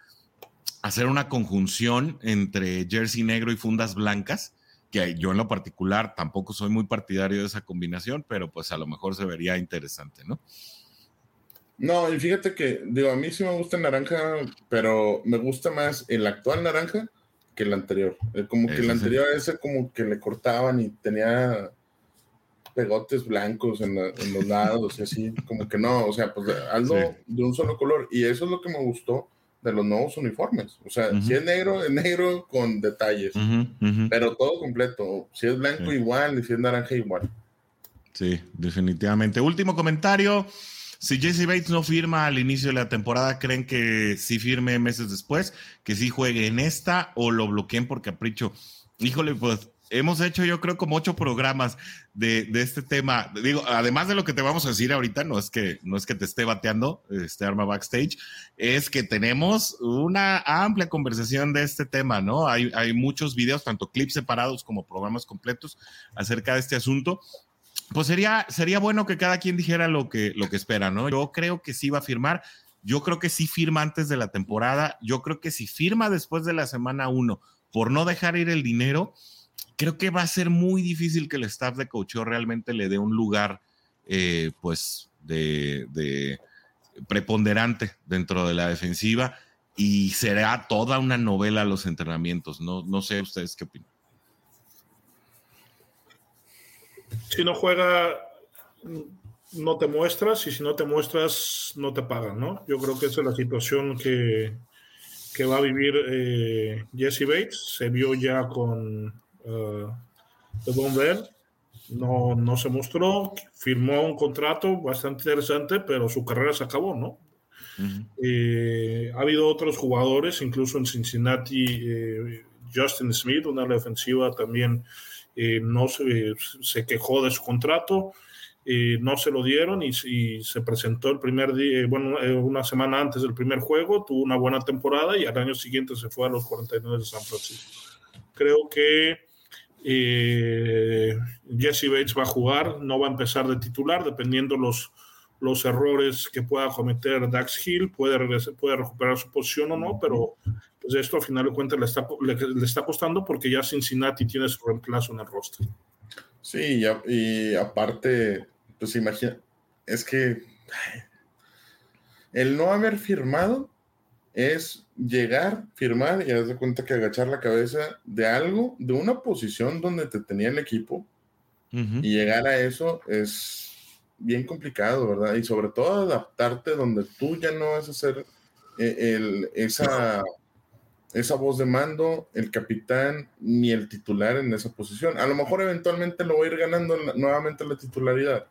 hacer una conjunción entre jersey negro y fundas blancas, que yo en lo particular tampoco soy muy partidario de esa combinación, pero pues a lo mejor se vería interesante, ¿no? No, y fíjate que, digo, a mí sí me gusta el naranja, pero me gusta más el actual naranja que el anterior. Eh, como que el anterior ese como que le cortaban y tenía pegotes blancos en, los lados y así, como que no, o sea, pues algo de un solo color. Y eso es lo que me gustó de los nuevos uniformes. O sea, si es negro, es negro con detalles, pero todo completo. Si es blanco, igual, y si es naranja, igual. Sí, definitivamente. Último comentario. Si Jesse Bates no firma al inicio de la temporada, ¿creen que sí firme meses después? ¿Que sí juegue en esta o lo bloqueen por capricho? Híjole, pues hemos hecho yo creo como ocho programas de, este tema. Digo, además de lo que te vamos a decir ahorita, no es que, no es que te esté bateando este arma backstage, es que tenemos una amplia conversación de este tema, ¿no? Hay, hay muchos videos, tanto clips separados como programas completos acerca de este asunto. Pues sería, sería bueno que cada quien dijera lo que, lo que espera, ¿no? Yo creo que sí va a firmar. Yo creo que sí firma antes de la temporada. Yo creo que si firma después de la semana uno por no dejar ir el dinero, creo que va a ser muy difícil que el staff de coaching realmente le dé un lugar, eh, pues, de, preponderante dentro de la defensiva y será toda una novela los entrenamientos. No, no sé ustedes qué opinan. Si no juega, no te muestras y si no te muestras, no te pagan, ¿no? Yo creo que esa es la situación que, que va a vivir eh, Jesse Bates. Se vio ya con uh, Don No, no se mostró, firmó un contrato bastante interesante, pero su carrera se acabó, ¿no? Eh, ha habido otros jugadores, incluso en Cincinnati, eh, Justin Smith, una defensiva también no se, se, quejó de su contrato, no se lo dieron y, se presentó el primer día, bueno, una semana antes del primer juego, tuvo una buena temporada y al año siguiente se fue a los 49 de San Francisco. Creo que eh, Jesse Bates va a jugar, no va a empezar de titular, dependiendo los, los errores que pueda cometer Dax Hill, puede, puede recuperar su posición o no, pero pues esto a final de cuentas le está, le, está costando porque ya Cincinnati tiene su reemplazo en el roster. Sí, y, aparte, pues imagina, es que el no haber firmado es llegar, firmar y haz de cuenta que agachar la cabeza de algo, de una posición donde te tenía el equipo y llegar a eso es bien complicado, ¿verdad? Y sobre todo adaptarte donde tú ya no vas a ser eh, el, esa, esa voz de mando, el capitán ni el titular en esa posición. A lo mejor eventualmente lo voy a ir ganando nuevamente la titularidad,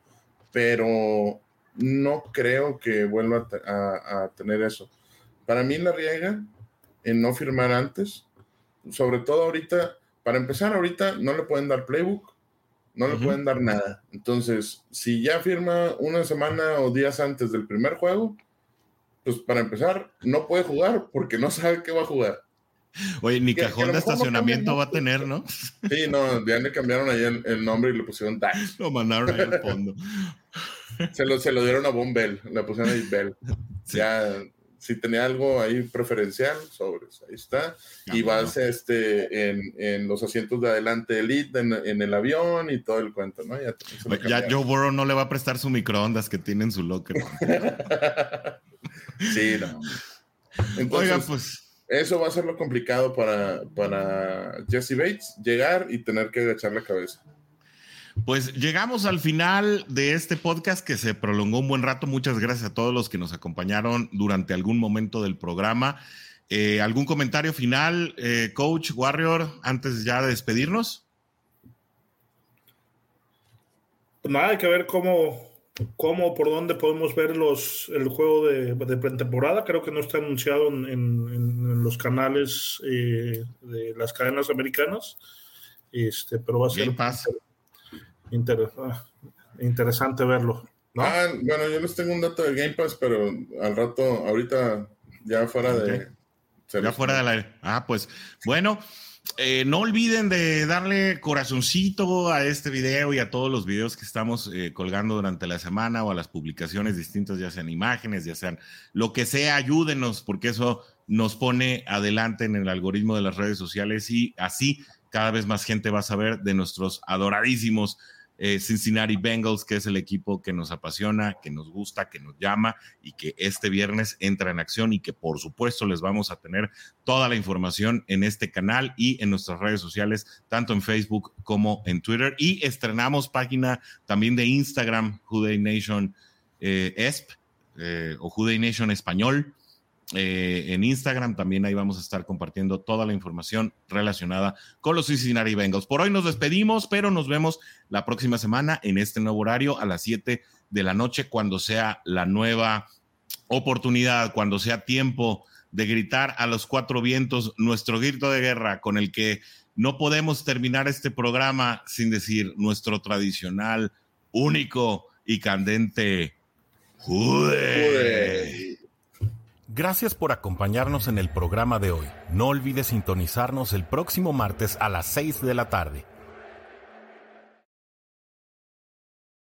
pero no creo que vuelva a tener eso. Para mí la riega en no firmar antes, sobre todo ahorita, para empezar ahorita no le pueden dar playbook, no le pueden dar nada. Entonces, si ya firma una semana o días antes del primer juego, pues para empezar, no puede jugar porque no sabe qué va a jugar. Oye, ni cajón de estacionamiento va a tener, ¿no? Sí, no, ya le cambiaron ahí el, nombre y le pusieron Dax. Lo mandaron ahí al fondo. se, lo, se lo dieron a Bon Bell, le pusieron ahí Bell. Ya si tenía algo ahí preferencial, sobres, ahí está. y vas este, en, en, los asientos de adelante elite, en, en, el avión y todo el cuento, ¿no? Ya, ya Joe Burrow no le va a prestar su microondas que tiene en su locker. sí, no. Entonces, pues. Eso va a ser lo complicado para, para Jesse Bates, llegar y tener que agachar la cabeza. Pues llegamos al final de este podcast que se prolongó un buen rato. Muchas gracias a todos los que nos acompañaron durante algún momento del programa. Eh, ¿Algún comentario final, eh, Coach Warrior, antes ya de despedirnos? Pues nada, hay que ver cómo, cómo, por dónde podemos ver los, el juego de, de pretemporada. Creo que no está anunciado en, los canales eh, de las cadenas americanas. Este, pero va a ser interesante verlo. Ah, bueno, yo les tengo un dato de Game Pass, pero al rato, ahorita ya fuera de. Ya fuera de la. Ah, pues bueno. Eh, no olviden de darle corazoncito a este video y a todos los videos que estamos eh, colgando durante la semana o a las publicaciones distintas, ya sean imágenes, ya sean lo que sea, ayúdenos, porque eso nos pone adelante en el algoritmo de las redes sociales y así cada vez más gente va a saber de nuestros adoradísimos eh, Cincinnati Bengals, que es el equipo que nos apasiona, que nos gusta, que nos llama y que este viernes entra en acción y que por supuesto les vamos a tener toda la información en este canal y en nuestras redes sociales, tanto en Facebook como en Twitter. Y estrenamos página también de Instagram, Juday Nation eh, ESP eh, o Juday Nation Español. Eh, en Instagram. También ahí vamos a estar compartiendo toda la información relacionada con los Cincinnati Bengals. Por hoy nos despedimos, pero nos vemos la próxima semana en este nuevo horario a las 7 de la noche cuando sea la nueva oportunidad, cuando sea tiempo de gritar a los cuatro vientos nuestro grito de guerra con el que no podemos terminar este programa sin decir nuestro tradicional, único y candente ¡Jude! Gracias por acompañarnos en el programa de hoy. No olvides sintonizarnos el próximo martes a las 6 de la tarde.